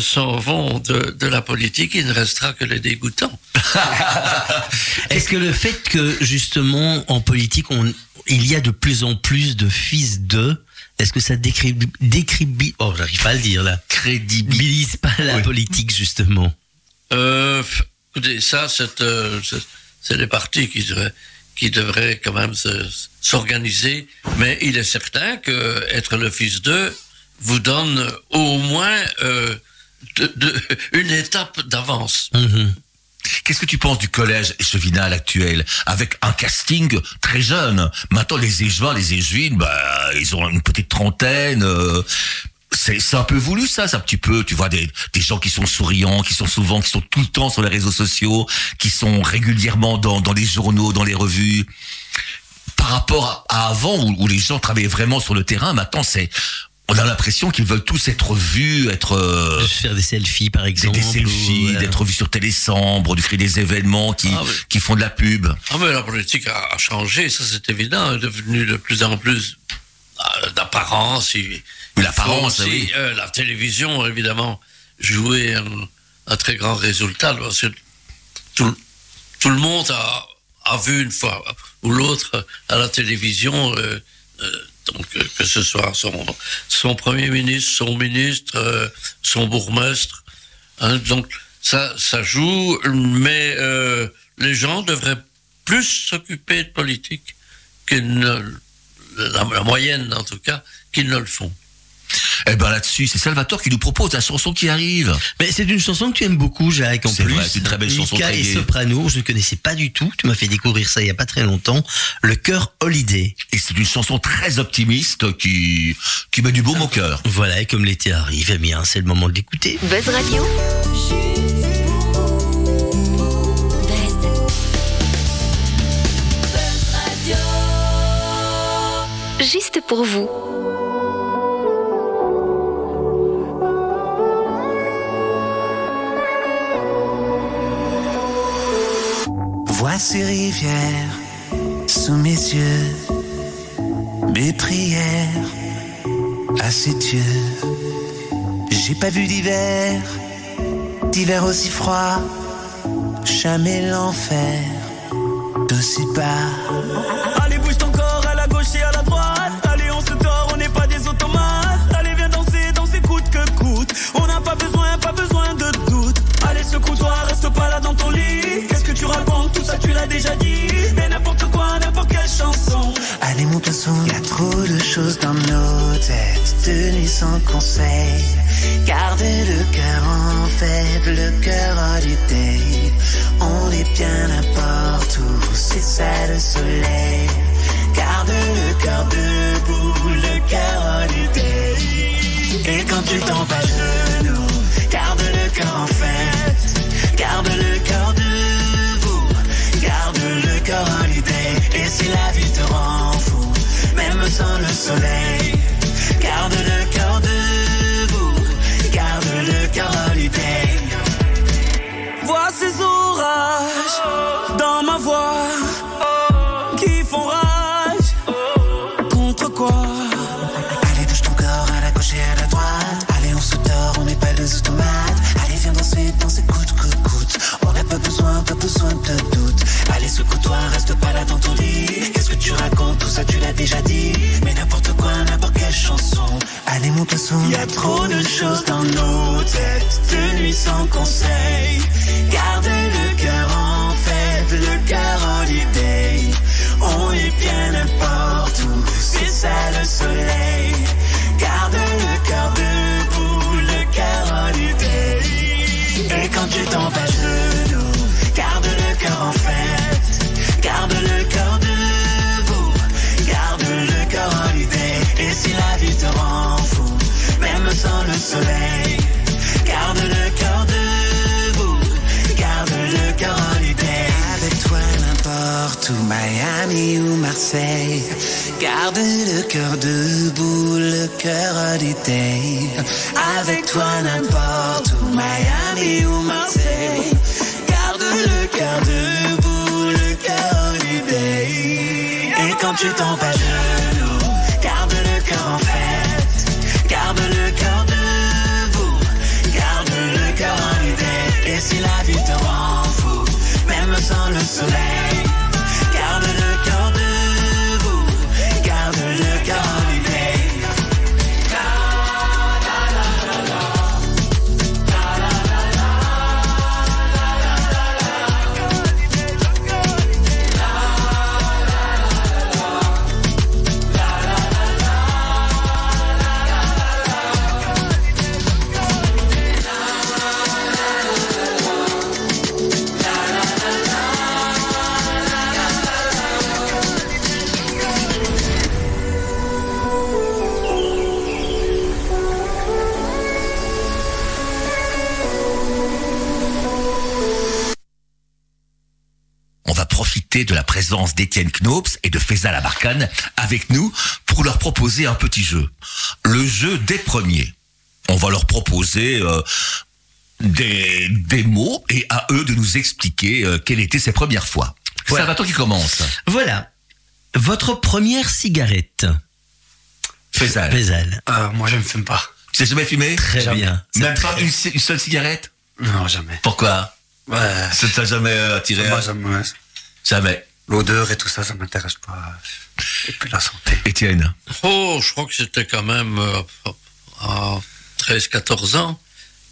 s'en vont de, de la politique, il ne restera que les dégoûtants. Est-ce que le fait que justement en politique on, il y a de plus en plus de fils de, est-ce que ça décrit, oh j'arrive pas à le dire là, crédibilise pas la Oui. politique justement Euh, écoutez, ça, c'est euh, c'est- les partis qui devraient, qui devraient quand même se- s'organiser. Mais il est certain que être le fils d'eux vous donne au moins euh, de- de- une étape d'avance. Mhm. Qu'est-ce que tu penses du collège chevinal actuel? Avec un casting très jeune Maintenant, les échevins, les échevines, bah, ils ont une petite trentaine. euh, c'est un peu voulu ça, c'est un petit peu. Tu vois des, des gens qui sont souriants, qui sont souvent, qui sont tout le temps sur les réseaux sociaux, qui sont régulièrement dans, dans les journaux, dans les revues. Par rapport à, à avant où, où les gens travaillaient vraiment sur le terrain, maintenant c'est on a l'impression qu'ils veulent tous être vus, être euh, de se faire des selfies par exemple des selfies, d'être vus sur Télésambre, de créer des événements qui, Ah oui. qui font de la pub. Ah mais la politique a, changé, ça c'est évident, elle est devenue de plus en plus euh, d'apparence. L'apparence, oui. euh, la télévision, évidemment, jouait un, un très grand résultat parce que tout, tout le monde a, a vu une fois ou l'autre à la télévision, euh, euh, donc que ce soit son, son premier ministre, son ministre, son bourgmestre. hein, donc ça, ça joue, mais les gens devraient plus s'occuper de politique la, la moyenne en tout cas, qu'ils ne le font. Eh ben là-dessus, c'est Salvatore qui nous propose la chanson qui arrive. Mais c'est une chanson que tu aimes beaucoup, Jacques, en C'est plus. vrai, c'est une très belle chanson, Mika très et gaie. Soprano, je ne connaissais pas du tout. Tu m'as fait découvrir ça il y a pas très longtemps. Le cœur Holiday. Et c'est une chanson très optimiste qui, qui met du baume au cœur. Voilà, et comme l'été arrive, eh bien, c'est le moment de l'écouter. Buzz Radio. Juste pour vous. Vois ces rivières sous mes yeux, mes prières à ces dieux. J'ai pas vu d'hiver, d'hiver aussi froid, jamais l'enfer d'aussi bas. Tu l'as déjà dit. Mais n'importe quoi, n'importe quelle chanson. Allez, monte le son, y a trop de choses dans nos têtes. De nuit sans conseil. Gardez le cœur en faible, le cœur holiday. On est bien n'importe où, c'est ça le soleil. Garde le cœur debout, le cœur holiday. Et quand tu tombes à genoux, sans le Son. Y a trop de choses dans nos têtes. De sans conseil. Garde le cœur debout, le cœur holiday. Avec toi n'importe où, Miami ou Marseille, garde le cœur debout, le cœur holiday. Et quand tu tombes à profiter de la présence d'Étienne Knops et de Faisal Abarkan avec nous pour leur proposer un petit jeu. Le jeu des premiers. On va leur proposer euh, des, des mots et à eux de nous expliquer euh, quelles étaient ces premières fois. Voilà. C'est Salvatore qui commence. Voilà. Votre première cigarette. Faisal. Faisal. Euh, moi, je ne fume pas. Tu sais jamais fumer Très Jamais. bien. Même pas très- une, une seule cigarette? Non, jamais. Pourquoi? Ouais. Ça t'a jamais euh, attiré Moi, ça me- Jamais. L'odeur et tout ça, ça m'intéresse pas. Et puis la santé. Étienne. Oh, je crois que c'était quand même euh, à 13-14 ans,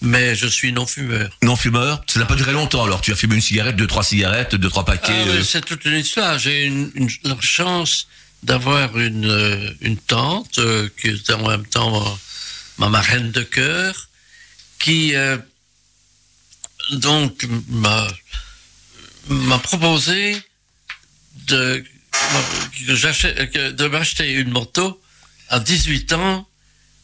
mais je suis non-fumeur. Non-fumeur Ça n'a pas duré longtemps alors. Tu as fumé une cigarette, deux, trois cigarettes, deux, trois paquets. Ah, euh, c'est toute une histoire. J'ai une, une- la chance d'avoir une, euh, une tante euh, qui était en même temps ma, ma marraine de cœur, qui euh, donc m'a m'a proposé de que de m'acheter une moto à 18 ans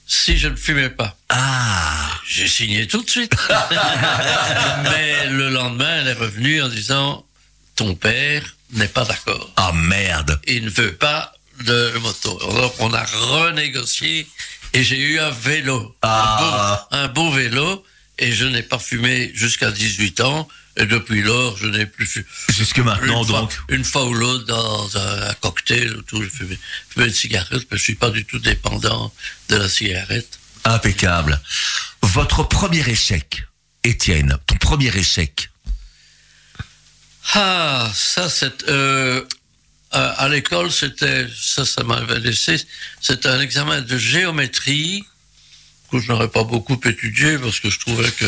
si je ne fumais pas. Ah J'ai signé tout de suite. Mais le lendemain, elle est revenue en disant Ton père n'est pas d'accord. Ah merde Il ne veut pas de moto. Alors on a renégocié et j'ai eu un vélo. Ah. Un, beau, un beau vélo et je n'ai pas fumé jusqu'à 18 ans. Et depuis lors, je n'ai plus. Jusque maintenant, une fois, donc. Une fois ou l'autre dans un, cocktail ou tout, je fumais, fumais une cigarette, mais je suis pas du tout dépendant de la cigarette. Impeccable. Votre premier échec, Étienne, ton premier échec. Ah, ça, c'est. Euh, à, à l'école, c'était. Ça, ça m'avait laissé. C'était un examen de géométrie que je n'aurais pas beaucoup étudié parce que je trouvais que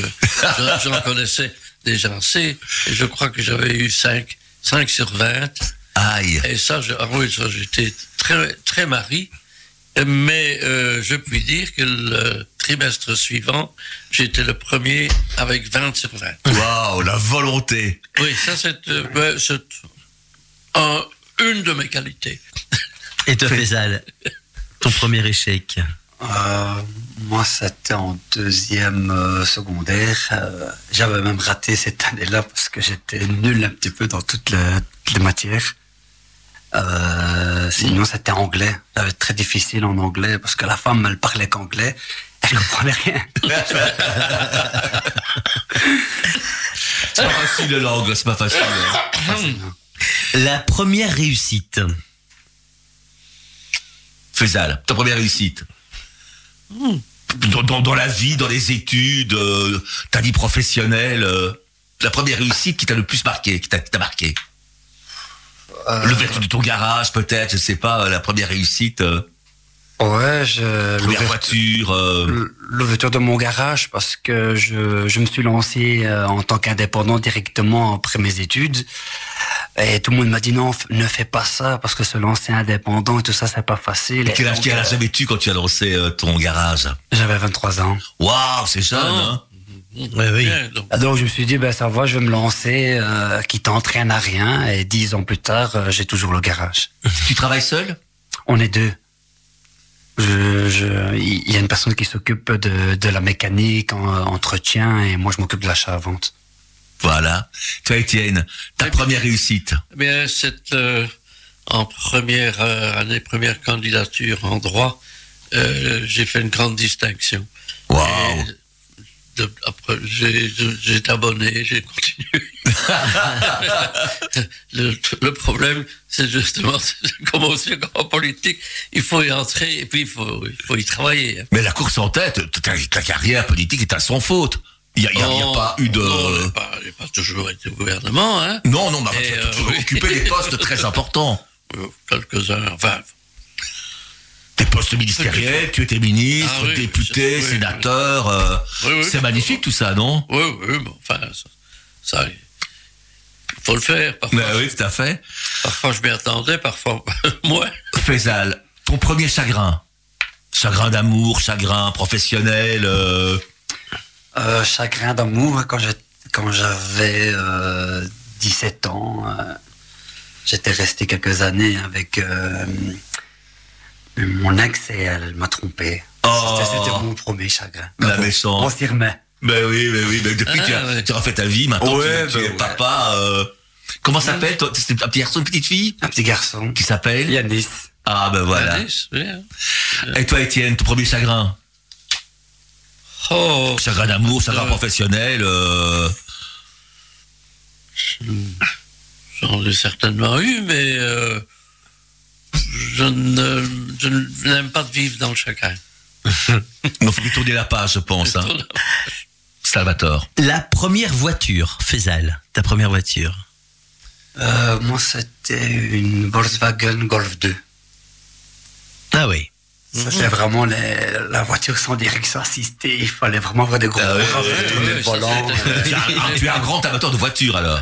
j'en connaissais déjà assez. Et je crois que j'avais eu 5, 5 sur 20. Aïe. Et ça, je- ah oui, ça, j'étais très, très mari. Mais euh, je puis dire que le trimestre suivant, j'étais le premier avec 20 sur 20. Waouh, la volonté. Oui, ça c'est euh, une de mes qualités. Et toi, Faisal, ton premier échec Euh, moi, c'était en deuxième euh, secondaire. Euh, J'avais même raté cette année-là parce que j'étais nul un petit peu dans toutes les, toutes les matières. Euh, sinon, c'était anglais. J'avais très difficile en anglais parce que la femme, elle parlait qu'anglais. Elle comprenait rien. C'est pas facile le langue, c'est pas facile. La première réussite Faisal, ta première réussite. Dans, dans- dans la vie, dans les études, euh, ta vie professionnelle, euh, la première réussite qui t'a le plus marqué, qui t'a marqué. Euh, L'ouverture de ton garage, peut-être, je sais pas, la première réussite, Ouais, je, première voiture. L'ouverture de mon garage parce que je, je me suis lancé en tant qu'indépendant directement après mes études. Et tout le monde m'a dit non, ne fais pas ça parce que se lancer indépendant et tout ça, c'est pas facile. et quel âge, euh, avais-tu quand tu as lancé euh, ton garage? J'avais 23 ans. Waouh, c'est jeune, Ah. hein Oui, oui. Bien, donc, je me suis dit, ben ça va, je vais me lancer, euh, qui t'entraîne à rien. Et dix ans plus tard, euh, j'ai toujours le garage. Tu travailles seul? On est deux. Je, je, il y a une personne qui s'occupe de, de la mécanique, en, entretien, et moi je m'occupe de l'achat-vente. Voilà. Toi, Étienne, ta première réussite. eh bien, c'est euh, en première euh, année, première candidature en droit, euh, j'ai fait une grande distinction. De- après, j'ai abonné, j'ai continué. le, le problème, c'est justement, comme aussi en politique, il faut y entrer et puis il faut, il faut y travailler. Mais la course en tête, ta, ta carrière politique est à sans faute. Il n'y a, Oh, pas eu de... non, pas, pas toujours été au gouvernement, hein. Non, non, mais tu as toujours occupé des postes très importants. Euh, Quelques-uns, enfin, Des postes ministériels, tu étais ministre, Ah oui, député, oui, oui. sénateur. euh, Oui, oui. c'est magnifique tout ça, non? Oui, oui, mais enfin, ça, il faut le faire. Parfois, oui, tout à fait. parfois je m'y attendais, parfois moins. Faisal, ton premier chagrin? Chagrin d'amour, chagrin professionnel. euh, Euh, chagrin d'amour, quand j'ai- quand j'avais euh, 17 ans, euh, j'étais resté quelques années avec euh, mon ex et elle m'a trompé. Oh. C'était- C'était mon premier chagrin. La méchante. On s'y remet. Ben oui, ben oui, ben depuis Ah, tu, as, ouais. tu as refait ta vie, maintenant Ouais, tu, tu ben es ouais. papa. euh, comment s'appelle toi C'est un petit garçon, une petite fille Un petit garçon. qui s'appelle Yanis. Ah ben voilà. Oui, hein. Et toi Étienne, ton premier chagrin Oh, Chagrin d'amour, chagrin Euh. professionnel. euh, j'en ai certainement eu, mais euh, je ne- je n'aime pas de vivre dans le chagrin. Il faut lui tourner la page, je pense. Hein. Salvatore. La première voiture, Faisal, ta première voiture. Euh, moi, c'était une Volkswagen Golf 2. Ah oui. C'était vraiment les- la voiture sans direction assistée. Il fallait vraiment avoir des gros Ah ouais, bras pour ouais, tourner ouais, le ça, volant. c'était- Tu es un, grand amateur de voitures alors.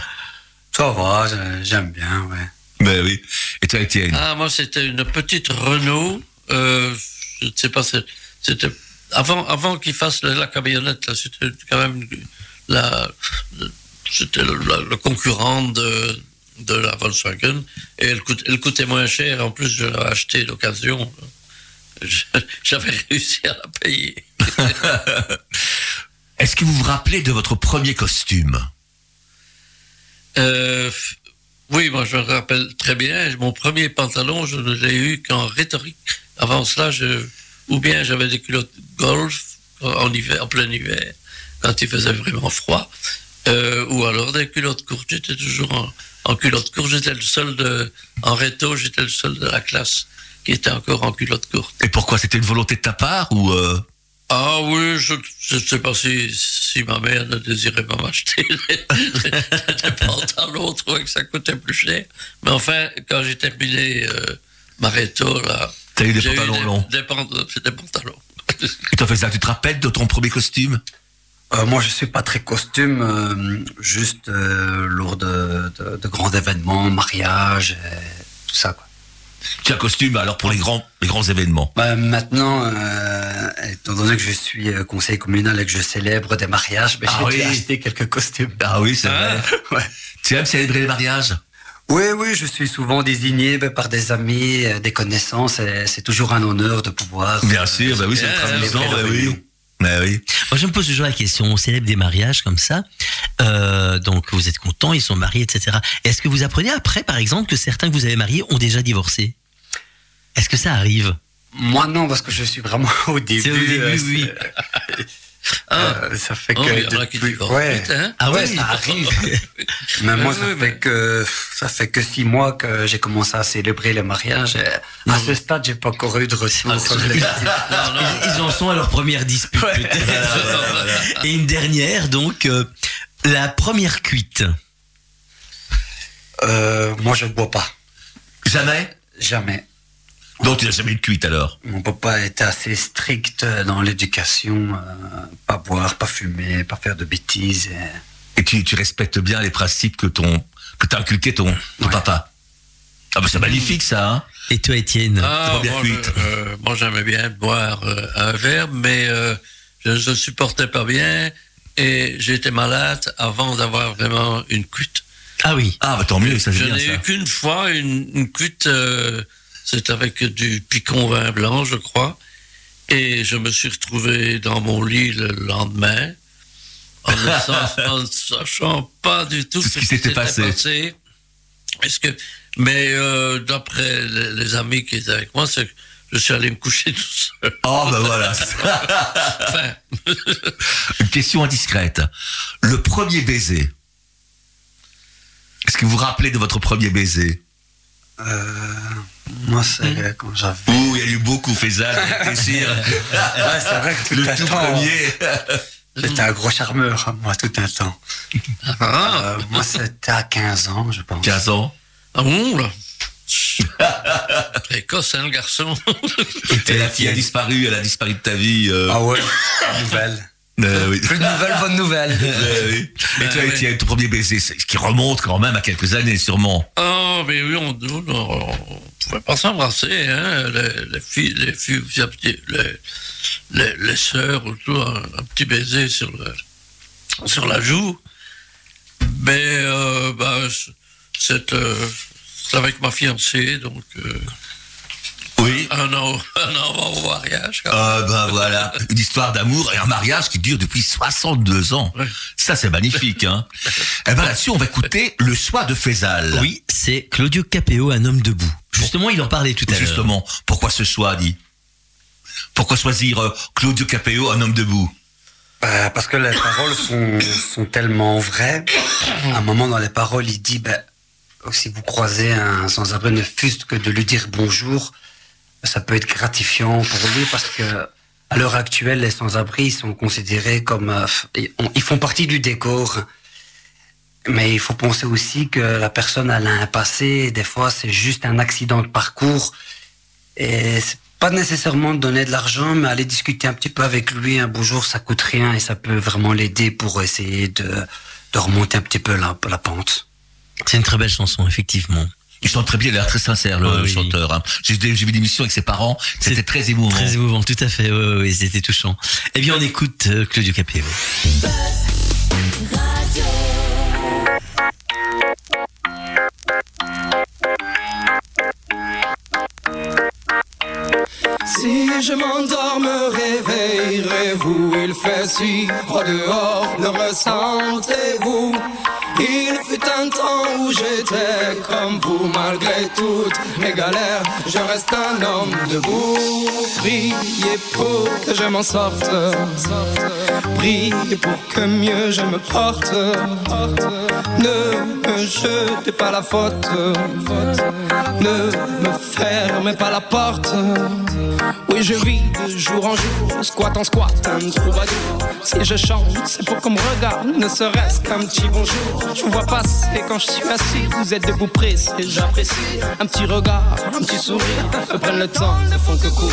Ça va, j'aime bien, ouais. Ben oui. Et toi Étienne? Ah, moi, c'était une petite Renault. Euh, je ne sais pas, c'est- c'était avant, avant qu'ils fassent la, la camionnette. là, C'était quand même la, c'était le, la- le concurrent de, de la Volkswagen et elle, coûte- elle coûtait moins cher. En plus, je l'ai acheté d'occasion. J'avais réussi à la payer. Est-ce que vous vous rappelez de votre premier costume? Euh, oui, moi je me rappelle très bien. Mon premier pantalon, je ne l'ai eu qu'en rhétorique. Avant cela, je, ou bien j'avais des culottes golf en hiver, en plein hiver, quand il faisait vraiment froid. Euh, ou alors des culottes courtes. J'étais toujours en, en culotte courte. J'étais le seul de, en réto, j'étais le seul de la classe qui était encore en culotte courte. Et pourquoi C'était une volonté de ta part ou euh, Ah oui, je ne sais pas si, si ma mère ne désirait pas m'acheter des, des pantalons, trouvait que ça coûtait plus cher. Mais enfin, quand j'ai terminé euh, ma réto, là, T'as eu des pantalons des, longs. Des, des pantalons. Et t'as fait ça Tu te rappelles de ton premier costume? Euh, moi, je suis pas très costume, euh, juste euh, lors de, de, de grands événements, mariage, et tout ça. Quoi. Tu as un costume alors pour les grands, les grands événements? Bah, maintenant, euh, étant donné que je suis euh, conseiller communal et que je célèbre des mariages, bah, Ah j'ai oui. acheter quelques costumes. Ah oui, c'est vrai. Ouais. Tu aimes célébrer les mariages? Oui, oui, je suis souvent désigné bah, par des amis, euh, des connaissances, c'est toujours un honneur de pouvoir. Bien euh, sûr, bah oui, c'est très amusant, bah oui. Bah oui. Moi, je me pose toujours la question. On célèbre des mariages comme ça. Euh, donc, vous êtes content, ils sont mariés, etc. Est-ce que vous apprenez après, par exemple, que certains que vous avez mariés ont déjà divorcé? Est-ce que ça arrive? Moi, non, parce que je suis vraiment au début. C'est au début, euh, oui. Ah, euh, ça fait oh, que. depuis- divorcent ouais. vite, hein. Ah ouais, oui. ça arrive. Mais moi, Ah ça oui, fait mais- que ça fait que six mois que j'ai commencé à célébrer les mariages. Et à ce stade, j'ai pas encore eu de retour. Ah, c'est- Non, non. ils, ils en sont à leur première dispute, peut-être. Et une dernière, donc, euh, la première cuite. Euh, moi, je bois pas. Jamais? Jamais. Donc tu n'as jamais eu de cuite alors Mon papa était assez strict dans l'éducation. euh, pas boire, pas fumer, pas faire de bêtises. et- Et tu, tu respectes bien les principes que ton que t'as inculqué ton, ton Ouais. papa. Ah bah c'est magnifique ça, hein Et toi, Étienne Ah, première moi, euh, moi, j'aimais bien boire euh, un verre, mais euh, je ne supportais pas bien et j'étais malade avant d'avoir vraiment une cuite. Ah oui. Ah bah tant mieux, ça Je c'est bien n'ai eu qu'une fois une, une cuite, euh, c'est avec du picon vin blanc, je crois, et je me suis retrouvé dans mon lit le lendemain en ne, sachant pas du tout, Tout ce qui s'était passé. Est-ce que, mais euh, d'après les, les amis qui étaient avec moi, c'est je suis allé me coucher tout seul. Oh bah voilà. Une question indiscrète. Le premier baiser. Est-ce que vous vous rappelez de votre premier baiser? Moi, c'est quand j'avais. Ouh, il y a eu beaucoup, Faisal, réfléchir. Ouais, c'est vrai que tout Le un tout temps, premier. J'étais un gros charmeur, hein, moi, tout un temps. ah, Euh, moi, c'était à 15 ans, je pense. 15 ans. ah bon, là. Précoce, hein, le garçon. Et la fille a disparu, elle a disparu de ta vie. euh, Ah ouais, nouvelle. Euh, oui. Plus de nouvelles, bonnes nouvelles. Euh, oui. Et toi, Ah, Étienne, ton premier baiser, c'est- qui remonte quand même à quelques années, sûrement. Oh, mais oui, on ne on pouvait pas s'embrasser, hein. Les, les filles, les filles, les, les, sœurs, ou tout, un, un petit baiser sur, le, sur la joue. Mais, euh, bah, c'est euh, c'est avec ma fiancée, donc euh, Oui. un, an, un an avant au mariage. Ah ben voilà, une histoire d'amour et un mariage qui dure depuis 62 ans. Ouais. Ça c'est magnifique, hein. Eh ben là-dessus, on va écouter le soir de Faisal. Oui, c'est Claudio Capéo, un homme debout. Justement, il en parlait tout à l'heure. Justement, pourquoi ce choix, dit Pourquoi choisir euh, Claudio Capéo, un homme debout? Euh, parce que les paroles sont, sont tellement vraies. À un moment dans les paroles, il dit, ben, si vous croisez un sans-abri, ne fût-ce que de lui dire bonjour, ça peut être gratifiant pour lui parce que à l'heure actuelle, les sans-abri sont considérés comme, euh, ils font partie du décor. Mais il faut penser aussi que la personne elle a un passé. Des fois, c'est juste un accident de parcours. Et c'est pas nécessairement de donner de l'argent, mais aller discuter un petit peu avec lui un beau jour, ça coûte rien et ça peut vraiment l'aider pour essayer de, de remonter un petit peu la, la pente. C'est une très belle chanson, effectivement. Il chante très bien, il a l'air très sincère, le oui. chanteur. hein. J'ai j'ai vu l'émission avec ses parents, c'était très émouvant. Très émouvant, tout à fait. Oui, oui, c'était touchant. Eh bien, on écoute euh, Claudio Capéo. Si je m'endors, me réveillerez-vous Il fait si froid dehors, le ressentez-vous Il fut un temps où j'étais comme vous malgré toutes mes galères. Je reste un homme debout. Priez pour que je m'en sorte. Priez pour que mieux je me porte. Ne me jetez pas la faute. Ne me fermez pas la porte. Oui, je vis de jour en jour, squat en squat, un troubadour. Si je chante, c'est pour qu'on me regarde, ne serait-ce qu'un petit bonjour. Vous vois passer quand je suis assis, vous êtes debout pressé, j'apprécie. Un petit regard, un petit sourire, me prennent le temps, ne font que courir.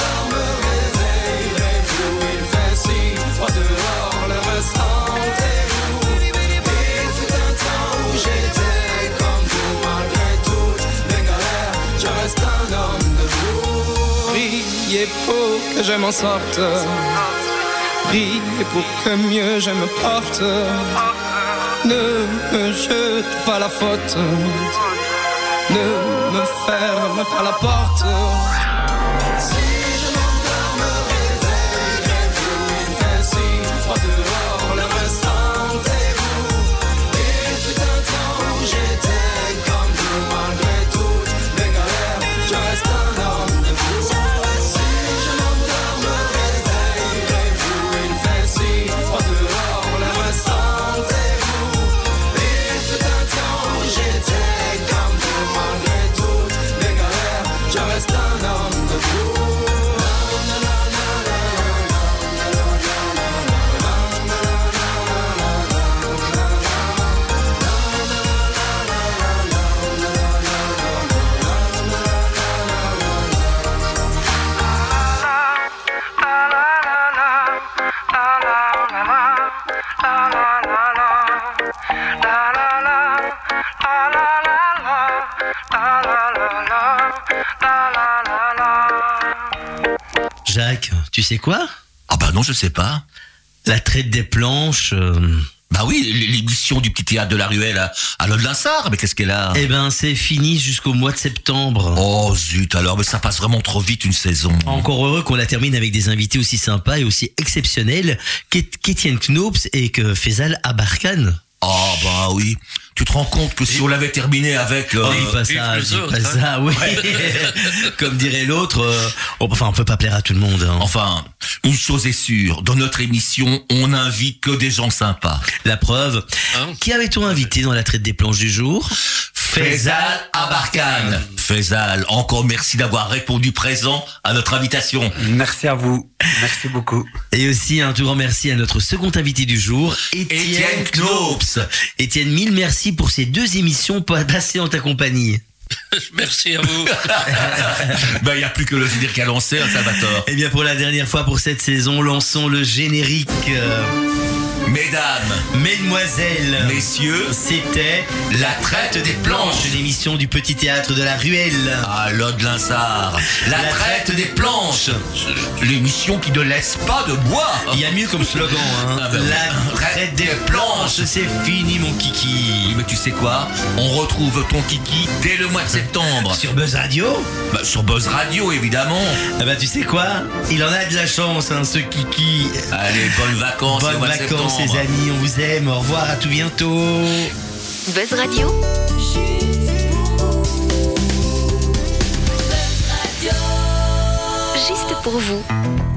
froid dehors, le rendez-vous. Il fut un temps où j'étais comme vous, malgré toutes les galères, je reste un homme debout. Priez pour que je m'en sorte. Priez pour que mieux je me porte. Ne me jete pas la faute. Ne me ferme pas la porte. Jacques, tu sais quoi? Ah bah non, je sais pas. La traite des planches. euh, Bah oui, l'émission du petit théâtre de la ruelle à, à Lode-Linsard, mais qu'est-ce qu'elle a? Eh ben, c'est fini jusqu'au mois de septembre. Oh zut alors, mais ça passe vraiment trop vite une saison. Encore heureux qu'on la termine avec des invités aussi sympas et aussi exceptionnels qu'É- qu'Étienne Knops et que Faisal Abarkan. Ah bah oui. Tu te rends compte que si on l'avait terminé avec... euh, Oh, dis pas ça, les dis autres, pas hein. ça, oui. Comme dirait l'autre, euh, oh, enfin, on peut pas plaire à tout le monde. hein. Enfin, une chose est sûre, dans notre émission, on n'invite que des gens sympas. La preuve. Hein Qui avait-on invité dans la traite des planches du jour? Faisal Abarkan. Faisal, encore merci d'avoir répondu présent à notre invitation. Merci à vous. Merci beaucoup. Et aussi un tout grand merci à notre second invité du jour, Étienne Knops. Étienne, mille merci pour ces deux émissions passées en ta compagnie. Merci à vous. Ben, il n'y a plus que le dire qu'à lancer, hein, Salvatore. Et bien pour la dernière fois pour cette saison, lançons le générique. Mesdames, Mesdemoiselles, messieurs, c'était la traite des planches. l'émission du Petit Théâtre de la Ruelle. À Lode Linsard, la traite des planches. L'émission qui ne laisse pas de bois. Il y a mieux comme slogan, hein. Ah oui. La traite des planches, c'est fini mon Oui, kiki. mais tu sais quoi? On retrouve ton kiki dès le mois de septembre. Sur Buzz Radio Bah, sur Buzz Radio, évidemment. Ah bah tu sais quoi? Il en a de la chance, hein, ce kiki. Allez, bonnes vacances. Bonnes mois de vacances les amis, on vous aime, au revoir, à tout bientôt. Buzz Radio, juste pour vous.